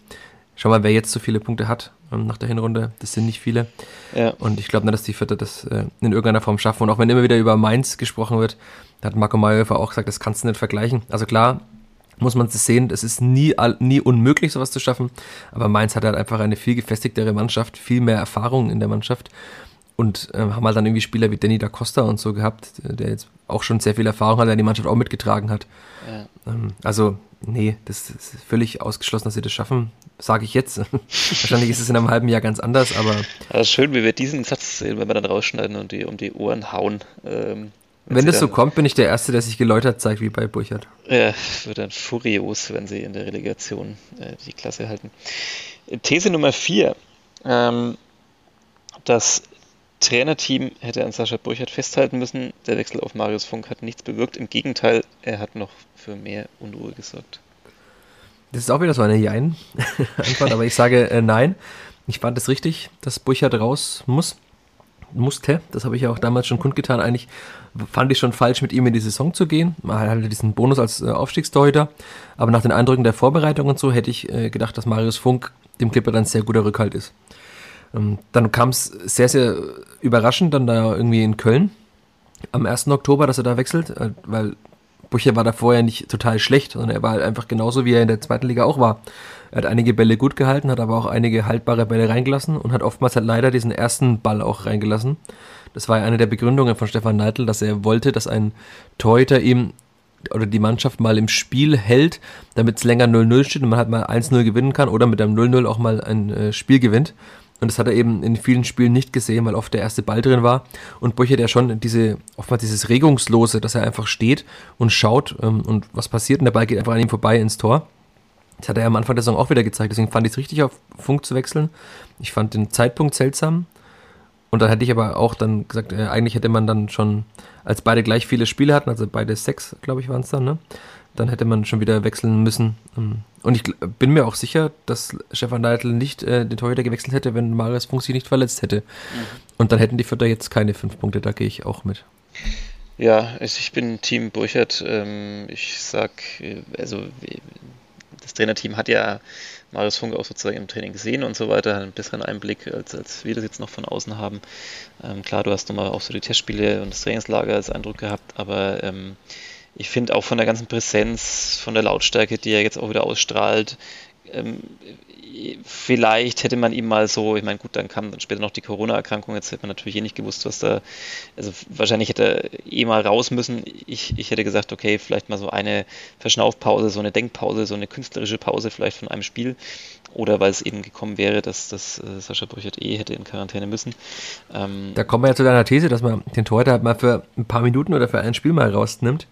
schau mal, wer jetzt so viele Punkte hat ähm, nach der Hinrunde, das sind nicht viele. Ja. Und ich glaube nicht, dass die Vierter das äh, in irgendeiner Form schaffen. Und auch wenn immer wieder über Mainz gesprochen wird, da hat Marco Mayhofer auch gesagt, das kannst du nicht vergleichen. Also klar, muss man es sehen, es ist nie, nie unmöglich, sowas zu schaffen. Aber Mainz hat halt einfach eine viel gefestigtere Mannschaft, viel mehr Erfahrung in der Mannschaft und äh, haben halt dann irgendwie Spieler wie Danny da Costa und so gehabt, der jetzt auch schon sehr viel Erfahrung hat, der die Mannschaft auch mitgetragen hat. Ja. Ähm, also, nee, das ist völlig ausgeschlossen, dass sie das schaffen, sage ich jetzt. Wahrscheinlich ist es in einem halben Jahr ganz anders, aber. Also schön, wie wir diesen Satz sehen, wenn wir dann rausschneiden und die um die Ohren hauen. Ähm, wenn das so kommt, bin ich der Erste, der sich geläutert zeigt, wie bei Burchard. Ja, wird dann furios, wenn sie in der Relegation äh, die Klasse halten. These Nummer 4. Ähm, das Trainerteam hätte an Sascha Burchard festhalten müssen. Der Wechsel auf Marius Funk hat nichts bewirkt. Im Gegenteil, er hat noch für mehr Unruhe gesorgt. Das ist auch wieder so eine Jein-Antwort, aber ich sage äh, nein. Ich fand es richtig, dass Burchard raus muss musste. Das habe ich ja auch damals schon kundgetan. Eigentlich fand ich schon falsch, mit ihm in die Saison zu gehen. Man hat halt diesen Bonus als äh, Aufstiegstorhüter. Aber nach den Eindrücken der Vorbereitung und so hätte ich äh, gedacht, dass Marius Funk dem Clipper dann sehr guter Rückhalt ist. Ähm, dann kam es sehr, sehr überraschend dann da irgendwie in Köln am 1. Oktober, dass er da wechselt, äh, weil Bucher war da vorher nicht total schlecht, sondern er war halt einfach genauso, wie er in der zweiten Liga auch war. Er hat einige Bälle gut gehalten, hat aber auch einige haltbare Bälle reingelassen und hat oftmals halt leider diesen ersten Ball auch reingelassen. Das war ja eine der Begründungen von Stefan Neidl, dass er wollte, dass ein Torhüter ihm oder die Mannschaft mal im Spiel hält, damit es länger 0-0 steht und man halt mal 1-0 gewinnen kann oder mit einem 0-0 auch mal ein äh, Spiel gewinnt. Und das hat er eben in vielen Spielen nicht gesehen, weil oft der erste Ball drin war. Und Burchert ja schon diese, oftmals dieses Regungslose, dass er einfach steht und schaut ähm, und was passiert und der Ball geht einfach an ihm vorbei ins Tor. Das hat er am Anfang der Saison auch wieder gezeigt. Deswegen fand ich es richtig, auf Funk zu wechseln. Ich fand den Zeitpunkt seltsam. Und dann hätte ich aber auch dann gesagt, äh, eigentlich hätte man dann schon, als beide gleich viele Spiele hatten, also beide sechs, glaube ich, waren es dann, ne? Dann hätte man schon wieder wechseln müssen. Ähm, und ich bin mir auch sicher, dass Stefan Neidl nicht äh, den Torhüter gewechselt hätte, wenn Marius Funk sich nicht verletzt hätte. Mhm. Und dann hätten die Vierter jetzt keine fünf Punkte, da gehe ich auch mit. Ja, also ich bin Team Burchert. Ähm, ich sag, äh, also das Trainerteam hat ja Marius Funk auch sozusagen im Training gesehen und so weiter, hat einen besseren Einblick, als, als wir das jetzt noch von außen haben. Ähm, klar, du hast nochmal auch so die Testspiele und das Trainingslager als Eindruck gehabt, aber ähm, ich finde auch von der ganzen Präsenz, von der Lautstärke, die er jetzt auch wieder ausstrahlt, ähm, vielleicht hätte man ihm mal so, ich meine, gut, dann kam dann später noch die Corona-Erkrankung, jetzt hätte man natürlich eh nicht gewusst, was da, also wahrscheinlich hätte er eh mal raus müssen. Ich, ich hätte gesagt, okay, vielleicht mal so eine Verschnaufpause, so eine Denkpause, so eine künstlerische Pause vielleicht von einem Spiel. Oder weil es eben gekommen wäre, dass, dass äh, Sascha Brüchert eh hätte in Quarantäne müssen. Ähm, da kommen wir ja zu deiner These, dass man den Torhüter halt mal für ein paar Minuten oder für ein Spiel mal rausnimmt.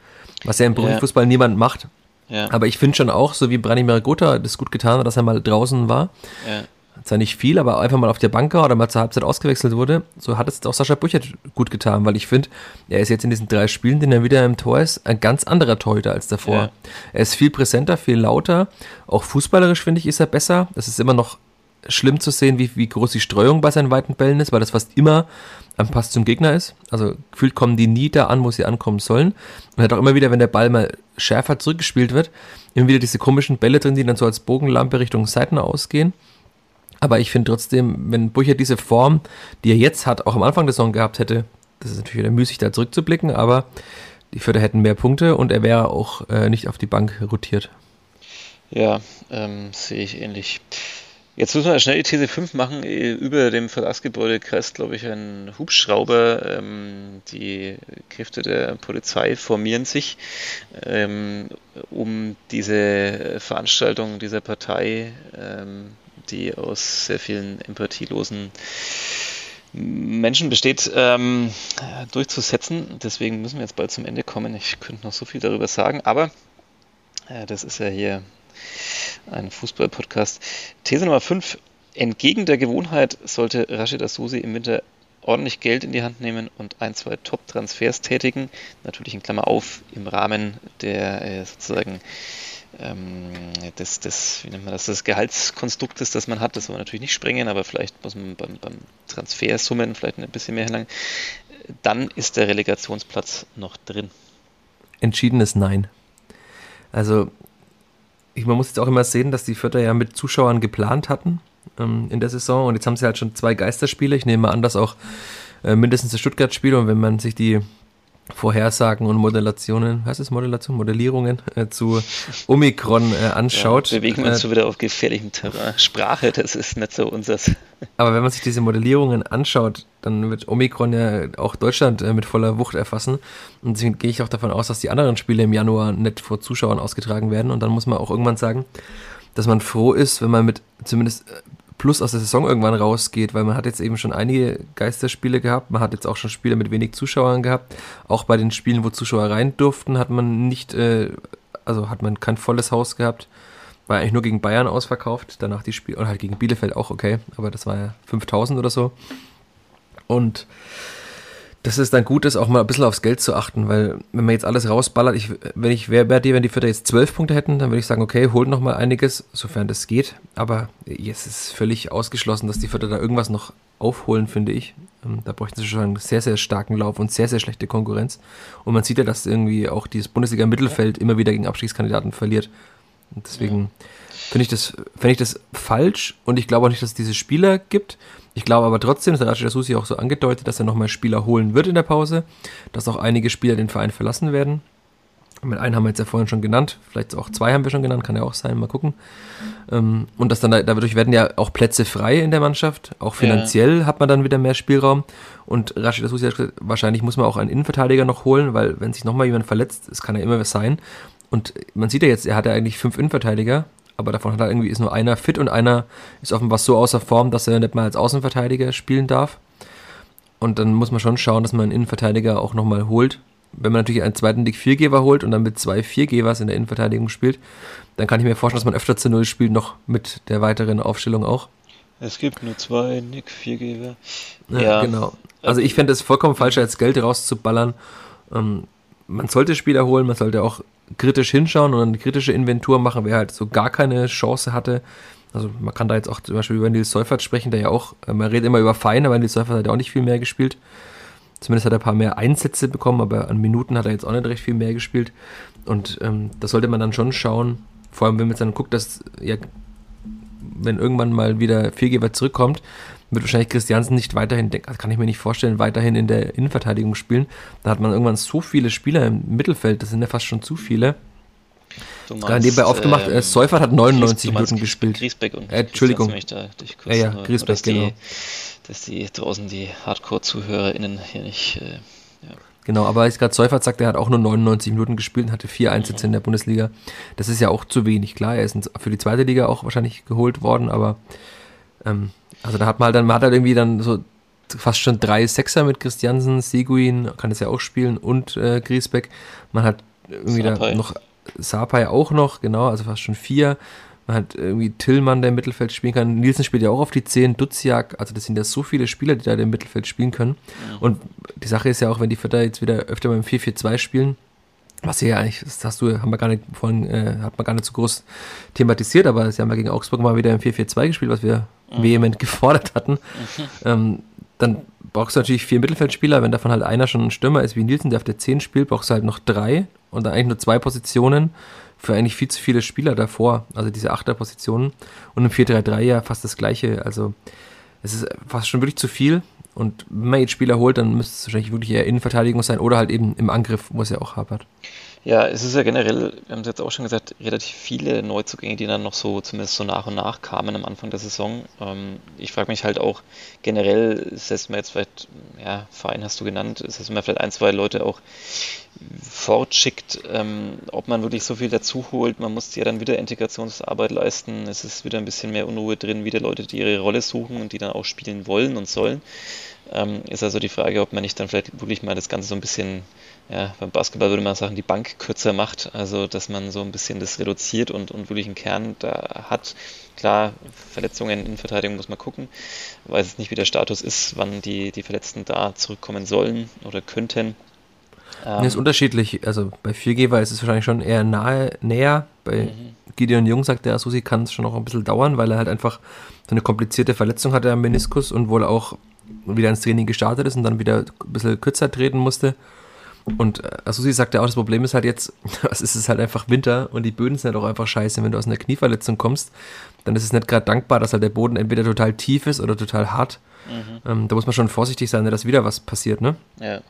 Was ja im Profifußball ja. niemand macht. Ja. Aber ich finde schon auch, so wie Branimir Gotha das gut getan hat, dass er mal draußen war. Ja. Zwar nicht viel, aber einfach mal auf der Bank oder mal zur Halbzeit ausgewechselt wurde. So hat es auch Sascha Büchert gut getan, weil ich finde, er ist jetzt in diesen drei Spielen, den er wieder im Tor ist, ein ganz anderer Torhüter als davor. Ja. Er ist viel präsenter, viel lauter. Auch fußballerisch finde ich, ist er besser. Das ist immer noch schlimm zu sehen, wie, wie groß die Streuung bei seinen weiten Bällen ist, weil das fast immer am Pass zum Gegner ist. Also gefühlt kommen die nie da an, wo sie ankommen sollen. Und hat auch immer wieder, wenn der Ball mal schärfer zurückgespielt wird, immer wieder diese komischen Bälle drin, die dann so als Bogenlampe Richtung Seiten ausgehen. Aber ich finde trotzdem, wenn Bucher diese Form, die er jetzt hat, auch am Anfang der Saison gehabt hätte, das ist natürlich wieder müßig, da zurückzublicken, aber die Förder hätten mehr Punkte und er wäre auch äh, nicht auf die Bank rotiert. Ja, ähm, sehe ich ähnlich. Jetzt müssen wir schnell die These 5 machen. Über dem Verlagsgebäude kreist, glaube ich, ein Hubschrauber. Ähm, die Kräfte der Polizei formieren sich, ähm, um diese Veranstaltung dieser Partei, ähm, die aus sehr vielen empathielosen Menschen besteht, ähm, durchzusetzen. Deswegen müssen wir jetzt bald zum Ende kommen. Ich könnte noch so viel darüber sagen, aber äh, das ist ja hier ein Fußball-Podcast. These Nummer 5. Entgegen der Gewohnheit sollte Rashid Asusi im Winter ordentlich Geld in die Hand nehmen und ein, zwei Top-Transfers tätigen. Natürlich in Klammer auf im Rahmen der äh, sozusagen ähm, des, des, wie nennt man das, des Gehaltskonstruktes, das man hat. Das soll man natürlich nicht sprengen, aber vielleicht muss man beim, beim Transfersummen vielleicht ein bisschen mehr lang. Dann ist der Relegationsplatz noch drin. Entschiedenes Nein. Also ich, man muss jetzt auch immer sehen, dass die Vierter ja mit Zuschauern geplant hatten ähm, in der Saison und jetzt haben sie halt schon zwei Geisterspiele. Ich nehme an, dass auch äh, mindestens das Stuttgart-Spiel und wenn man sich die Vorhersagen und Modellationen, heißt es Modellation, Modellierungen äh, zu Omikron äh, anschaut. Ja, bewegen wir uns äh, so wieder auf gefährlichem Terrain. Sprache, das ist nicht so unseres. Aber wenn man sich diese Modellierungen anschaut, dann wird Omikron ja auch Deutschland äh, mit voller Wucht erfassen. Und deswegen gehe ich auch davon aus, dass die anderen Spiele im Januar nicht vor Zuschauern ausgetragen werden. Und dann muss man auch irgendwann sagen, dass man froh ist, wenn man mit zumindest äh, Plus aus der Saison irgendwann rausgeht, weil man hat jetzt eben schon einige Geisterspiele gehabt, man hat jetzt auch schon Spiele mit wenig Zuschauern gehabt. Auch bei den Spielen, wo Zuschauer rein durften, hat man nicht, äh, also hat man kein volles Haus gehabt. War eigentlich nur gegen Bayern ausverkauft, danach die Spiele, oder halt gegen Bielefeld auch okay, aber das war ja 5000 oder so. Und dass es dann gut ist, auch mal ein bisschen aufs Geld zu achten, weil wenn man jetzt alles rausballert, ich, wenn ich wäre dir, wenn die Vierter jetzt zwölf Punkte hätten, dann würde ich sagen, okay, holt noch mal einiges, sofern das geht. Aber jetzt ist völlig ausgeschlossen, dass die Vierter da irgendwas noch aufholen, finde ich. Ähm, da bräuchten sie schon einen sehr, sehr starken Lauf und sehr, sehr schlechte Konkurrenz. Und man sieht ja, dass irgendwie auch dieses Bundesliga-Mittelfeld immer wieder gegen Abstiegskandidaten verliert. Und deswegen finde ich, das, find ich das falsch und ich glaube auch nicht, dass es diese Spieler gibt. Ich glaube aber trotzdem, das hat Rashida Susi auch so angedeutet, dass er nochmal Spieler holen wird in der Pause, dass auch einige Spieler den Verein verlassen werden. Mit einen haben wir jetzt ja vorhin schon genannt, vielleicht auch zwei haben wir schon genannt, kann ja auch sein, mal gucken. Ähm, und dass dann dadurch werden ja auch Plätze frei in der Mannschaft, auch finanziell ja. hat man dann wieder mehr Spielraum. Und Rashid Asusi hat gesagt, wahrscheinlich muss man auch einen Innenverteidiger noch holen, weil wenn sich nochmal jemand verletzt, es kann ja immer was sein. Und man sieht ja jetzt, er hat ja eigentlich fünf Innenverteidiger, aber davon hat er irgendwie ist nur einer fit und einer ist offenbar so außer Form, dass er nicht mal als Außenverteidiger spielen darf. Und dann muss man schon schauen, dass man einen Innenverteidiger auch nochmal holt wenn man natürlich einen zweiten Dick Viergeber holt und dann mit zwei Viergebers in der Innenverteidigung spielt, dann kann ich mir vorstellen, dass man öfter zu Null spielt, noch mit der weiteren Aufstellung auch. Es gibt nur zwei Nick Viergeber. Ja, ja, genau. Also ich fände es vollkommen falsch, als Geld rauszuballern. Ähm, man sollte Spieler holen, man sollte auch kritisch hinschauen und eine kritische Inventur machen, wer halt so gar keine Chance hatte. Also man kann da jetzt auch zum Beispiel über Nils Seufert sprechen, der ja auch, äh, man redet immer über Fein, aber Nils Seufert hat ja auch nicht viel mehr gespielt. Zumindest hat er ein paar mehr Einsätze bekommen, aber an Minuten hat er jetzt auch nicht recht viel mehr gespielt. Und ähm, das sollte man dann schon schauen. Vor allem, wenn man jetzt dann guckt, dass ja, wenn irgendwann mal wieder Viergeber zurückkommt, wird wahrscheinlich Christiansen nicht weiterhin, kann ich mir nicht vorstellen, weiterhin in der Innenverteidigung spielen. Da hat man irgendwann so viele Spieler im Mittelfeld, das sind ja fast schon zu viele. Du meinst, Gerade nebenbei aufgemacht, ähm, Seufert hat 99 Minuten gespielt. Griesbeck und äh, Entschuldigung. Da, ja, ja, Griesbeck, genau. Die, dass die draußen die Hardcore-ZuhörerInnen hier nicht. Äh, ja. Genau, aber als gerade Seufert sagt, er hat auch nur 99 Minuten gespielt und hatte vier Einsätze mhm. in der Bundesliga. Das ist ja auch zu wenig. Klar, er ist für die zweite Liga auch wahrscheinlich geholt worden, aber ähm, also da hat man halt dann, man hat halt irgendwie dann so fast schon drei Sechser mit Christiansen, Seguin, kann das ja auch spielen und äh, Griesbeck. Man hat irgendwie Sapai. da noch Sapai auch noch, genau, also fast schon vier. Man hat irgendwie Tillmann, der im Mittelfeld spielen kann. Nielsen spielt ja auch auf die 10, Duziak. Also das sind ja so viele Spieler, die da im Mittelfeld spielen können. Ja. Und die Sache ist ja auch, wenn die Vierter jetzt wieder öfter beim 4-4-2 spielen, was ja eigentlich, das hast du, haben wir gar nicht vorhin, äh, hat man gar nicht so groß thematisiert, aber sie haben ja gegen Augsburg mal wieder im 4-4-2 gespielt, was wir mhm. vehement gefordert hatten. Mhm. Ähm, dann brauchst du natürlich vier Mittelfeldspieler, wenn davon halt einer schon ein Stürmer ist wie Nielsen, der auf der 10 spielt, brauchst du halt noch drei und dann eigentlich nur zwei Positionen für eigentlich viel zu viele Spieler davor, also diese Achterpositionen. Und im 4-3-3 ja fast das gleiche. Also es ist fast schon wirklich zu viel. Und wenn man jetzt Spieler holt, dann müsste es wahrscheinlich wirklich eher Innenverteidigung sein oder halt eben im Angriff, wo es ja auch hapert. Ja, es ist ja generell, wir haben es jetzt auch schon gesagt, relativ viele Neuzugänge, die dann noch so zumindest so nach und nach kamen am Anfang der Saison. Ähm, ich frage mich halt auch generell, setzt man jetzt vielleicht, ja, Verein hast du genannt, setzt man vielleicht ein, zwei Leute auch fortschickt, ähm, ob man wirklich so viel dazu holt. Man muss ja dann wieder Integrationsarbeit leisten. Es ist wieder ein bisschen mehr Unruhe drin, wieder Leute, die ihre Rolle suchen und die dann auch spielen wollen und sollen. Ähm, ist also die Frage, ob man nicht dann vielleicht wirklich mal das Ganze so ein bisschen ja, beim Basketball würde man sagen, die Bank kürzer macht, also dass man so ein bisschen das reduziert und, und wirklich einen Kern da hat. Klar, Verletzungen in Verteidigung muss man gucken, weiß es nicht, wie der Status ist, wann die, die Verletzten da zurückkommen sollen oder könnten. Ähm, ist unterschiedlich, also bei 4G war es wahrscheinlich schon eher nahe, näher, bei mhm. Gideon Jung sagt der Asusi, kann es schon noch ein bisschen dauern, weil er halt einfach so eine komplizierte Verletzung hatte am Meniskus und wohl auch wieder ins Training gestartet ist und dann wieder ein bisschen kürzer treten musste. Und äh, Susi sagt ja auch, das Problem ist halt jetzt, es ist halt einfach Winter und die Böden sind halt auch einfach scheiße. Wenn du aus einer Knieverletzung kommst, dann ist es nicht gerade dankbar, dass halt der Boden entweder total tief ist oder total hart. Mhm. Ähm, da muss man schon vorsichtig sein, dass wieder was passiert, ne? Ja.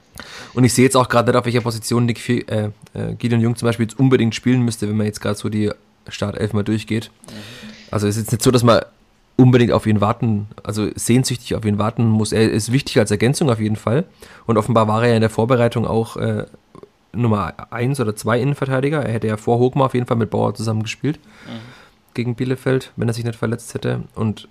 Und ich sehe jetzt auch gerade nicht, auf welcher Position Nick, äh, äh, Gideon Jung zum Beispiel jetzt unbedingt spielen müsste, wenn man jetzt gerade so die Startelf mal durchgeht. Mhm. Also es ist jetzt nicht so, dass man unbedingt auf ihn warten, also sehnsüchtig auf ihn warten muss. Er ist wichtig als Ergänzung auf jeden Fall. Und offenbar war er ja in der Vorbereitung auch äh, Nummer 1 oder 2 Innenverteidiger. Er hätte ja vor Hochmar auf jeden Fall mit Bauer zusammen gespielt mhm. gegen Bielefeld, wenn er sich nicht verletzt hätte. Und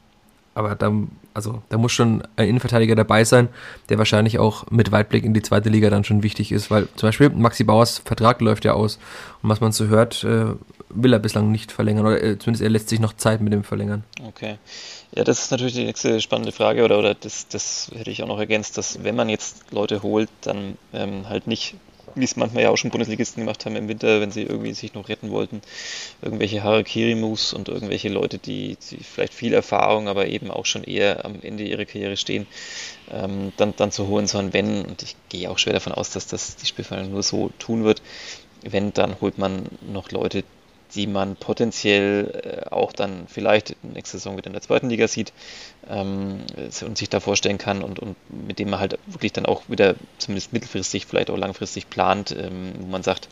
aber da, also, da muss schon ein Innenverteidiger dabei sein, der wahrscheinlich auch mit Weitblick in die zweite Liga dann schon wichtig ist, weil zum Beispiel Maxi Bauers Vertrag läuft ja aus und was man so hört, äh, will er bislang nicht verlängern oder äh, zumindest er lässt sich noch Zeit mit dem verlängern. Okay. Ja, das ist natürlich die nächste spannende Frage oder, oder das, das hätte ich auch noch ergänzt, dass wenn man jetzt Leute holt, dann ähm, halt nicht wie es manchmal ja auch schon Bundesligisten gemacht haben im Winter, wenn sie irgendwie sich noch retten wollten, irgendwelche Harakiri-Moves und irgendwelche Leute, die, die, vielleicht viel Erfahrung, aber eben auch schon eher am Ende ihrer Karriere stehen, ähm, dann, dann zu holen, sondern wenn, und ich gehe auch schwer davon aus, dass das die Spielvereinigung nur so tun wird, wenn, dann holt man noch Leute, die man potenziell äh, auch dann vielleicht nächste Saison wieder in der zweiten Liga sieht ähm, und sich da vorstellen kann und, und mit dem man halt wirklich dann auch wieder zumindest mittelfristig, vielleicht auch langfristig plant, ähm, wo man sagt,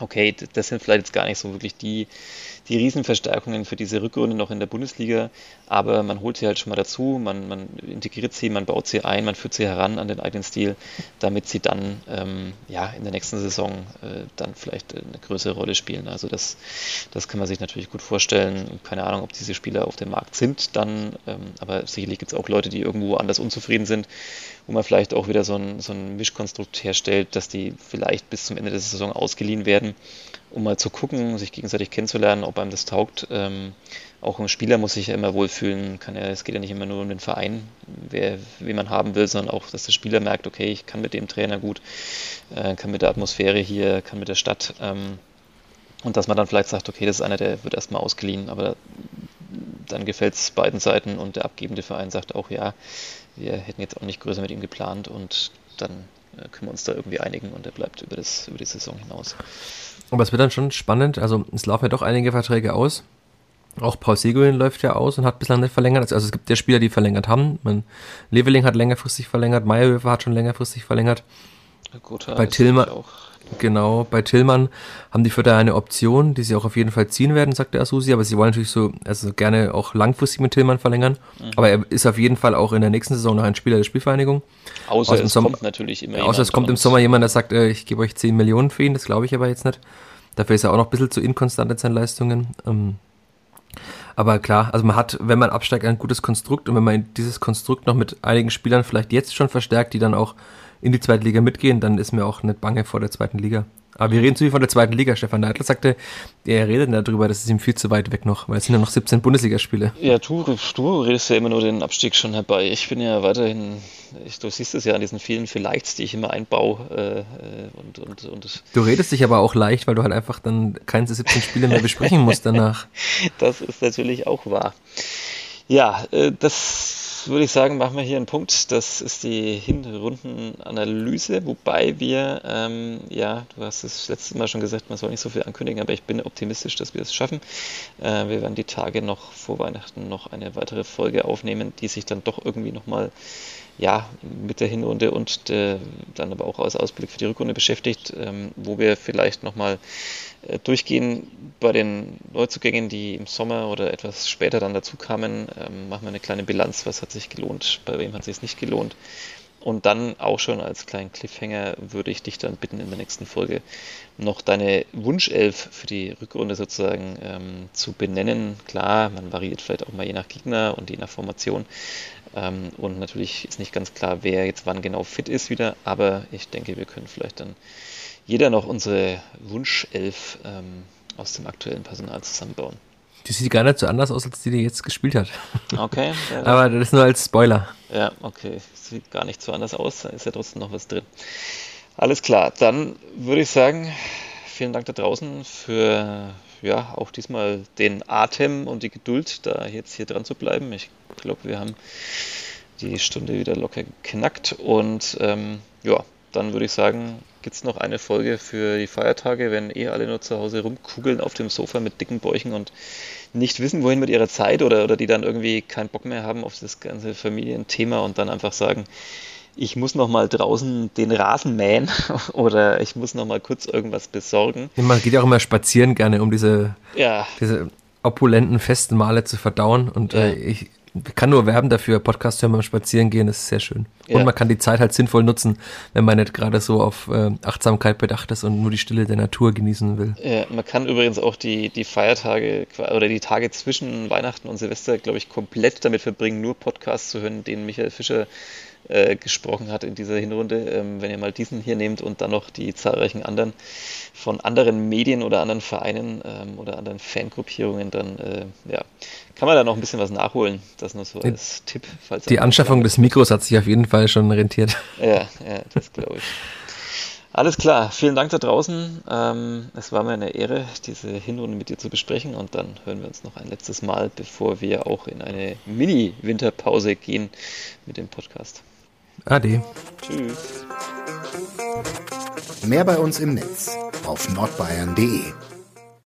okay, das sind vielleicht jetzt gar nicht so wirklich die, die Riesenverstärkungen für diese Rückrunde noch in der Bundesliga, aber man holt sie halt schon mal dazu, man, man integriert sie, man baut sie ein, man führt sie heran an den eigenen Stil, damit sie dann ähm, ja, in der nächsten Saison äh, dann vielleicht eine größere Rolle spielen. Also das, das kann man sich natürlich gut vorstellen. Keine Ahnung, ob diese Spieler auf dem Markt sind dann, ähm, aber sicherlich gibt es auch Leute, die irgendwo anders unzufrieden sind wo man vielleicht auch wieder so ein, so ein Mischkonstrukt herstellt, dass die vielleicht bis zum Ende der Saison ausgeliehen werden, um mal zu gucken, sich gegenseitig kennenzulernen, ob einem das taugt. Ähm, auch ein Spieler muss sich ja immer wohlfühlen, kann ja, es geht ja nicht immer nur um den Verein, wer, wen man haben will, sondern auch, dass der Spieler merkt, okay, ich kann mit dem Trainer gut, äh, kann mit der Atmosphäre hier, kann mit der Stadt ähm, und dass man dann vielleicht sagt, okay, das ist einer, der wird erstmal ausgeliehen, aber dann gefällt es beiden Seiten und der abgebende Verein sagt auch, ja, wir hätten jetzt auch nicht größer mit ihm geplant und dann äh, können wir uns da irgendwie einigen und er bleibt über, das, über die Saison hinaus. Aber es wird dann schon spannend, also es laufen ja doch einige Verträge aus. Auch Paul Seguin läuft ja aus und hat bislang nicht verlängert. Also es gibt ja Spieler, die verlängert haben. Man, Leveling hat längerfristig verlängert, Meyerhöfer hat schon längerfristig verlängert. Gut, Bei Tillmann, Genau, bei Tillmann haben die Vierter eine Option, die sie auch auf jeden Fall ziehen werden, sagt der Asusi, aber sie wollen natürlich so, also gerne auch langfristig mit Tillmann verlängern. Mhm. Aber er ist auf jeden Fall auch in der nächsten Saison noch ein Spieler der Spielvereinigung. Außer es Sommer, kommt natürlich immer Außer es kommt im Sommer jemand, der sagt, äh, ich gebe euch 10 Millionen für ihn, das glaube ich aber jetzt nicht. Dafür ist er auch noch ein bisschen zu inkonstant in seinen Leistungen. Ähm, aber klar, also man hat, wenn man absteigt, ein gutes Konstrukt und wenn man dieses Konstrukt noch mit einigen Spielern vielleicht jetzt schon verstärkt, die dann auch in die zweite Liga mitgehen, dann ist mir auch nicht bange vor der zweiten Liga. Aber wir reden zu viel von der zweiten Liga. Stefan Neidler sagte, er redet darüber, das ist ihm viel zu weit weg noch, weil es sind ja noch 17 Bundesligaspiele. Ja, du, du redest ja immer nur den Abstieg schon herbei. Ich bin ja weiterhin, ich, du siehst es ja an diesen vielen Vielleichts, die ich immer einbaue. Äh, und, und, und du redest dich aber auch leicht, weil du halt einfach dann keine 17 Spiele mehr besprechen musst danach. das ist natürlich auch wahr. Ja, äh, würde ich sagen, machen wir hier einen Punkt. Das ist die Hinrundenanalyse, wobei wir, ähm, ja, du hast es letztes Mal schon gesagt, man soll nicht so viel ankündigen, aber ich bin optimistisch, dass wir es schaffen. Äh, wir werden die Tage noch vor Weihnachten noch eine weitere Folge aufnehmen, die sich dann doch irgendwie nochmal ja, mit der Hinrunde und äh, dann aber auch als Ausblick für die Rückrunde beschäftigt, ähm, wo wir vielleicht nochmal äh, durchgehen bei den Neuzugängen, die im Sommer oder etwas später dann dazu kamen. Ähm, machen wir eine kleine Bilanz, was hat sich gelohnt, bei wem hat sich es nicht gelohnt. Und dann auch schon als kleinen Cliffhanger würde ich dich dann bitten, in der nächsten Folge noch deine Wunschelf für die Rückrunde sozusagen ähm, zu benennen. Klar, man variiert vielleicht auch mal je nach Gegner und je nach Formation. Ähm, und natürlich ist nicht ganz klar, wer jetzt wann genau fit ist wieder. Aber ich denke, wir können vielleicht dann jeder noch unsere Wunschelf ähm, aus dem aktuellen Personal zusammenbauen. Die sieht gar nicht so anders aus, als die, die jetzt gespielt hat. Okay. Ja, Aber das ist nur als Spoiler. Ja, okay. Sieht gar nicht so anders aus, da ist ja trotzdem noch was drin. Alles klar, dann würde ich sagen, vielen Dank da draußen für ja auch diesmal den Atem und die Geduld, da jetzt hier dran zu bleiben. Ich glaube, wir haben die Stunde wieder locker geknackt und ähm, ja, dann würde ich sagen, gibt es noch eine Folge für die Feiertage, wenn eh alle nur zu Hause rumkugeln auf dem Sofa mit dicken Bäuchen und nicht wissen, wohin mit ihrer Zeit oder, oder die dann irgendwie keinen Bock mehr haben auf das ganze Familienthema und dann einfach sagen, ich muss noch mal draußen den Rasen mähen oder ich muss noch mal kurz irgendwas besorgen. Man geht ja auch immer spazieren gerne, um diese, ja. diese opulenten festen Male zu verdauen und ja. äh, ich kann nur werben dafür, Podcast hören beim Spazierengehen, das ist sehr schön. Ja. Und man kann die Zeit halt sinnvoll nutzen, wenn man nicht gerade so auf äh, Achtsamkeit bedacht ist und nur die Stille der Natur genießen will. Ja, man kann übrigens auch die, die Feiertage oder die Tage zwischen Weihnachten und Silvester, glaube ich, komplett damit verbringen, nur Podcasts zu hören, den Michael Fischer äh, gesprochen hat in dieser Hinrunde. Ähm, wenn ihr mal diesen hier nehmt und dann noch die zahlreichen anderen von anderen Medien oder anderen Vereinen ähm, oder anderen Fangruppierungen, dann äh, ja, kann man da noch ein bisschen was nachholen. Das nur so als Tipp. Falls die Anschaffung des Mikros hat sich auf jeden Fall schon rentiert. Ja, ja das glaube ich. Alles klar, vielen Dank da draußen. Ähm, es war mir eine Ehre, diese Hinrunde mit dir zu besprechen und dann hören wir uns noch ein letztes Mal, bevor wir auch in eine Mini-Winterpause gehen mit dem Podcast. Ade. Tschüss. Mehr bei uns im Netz auf nordbayern.de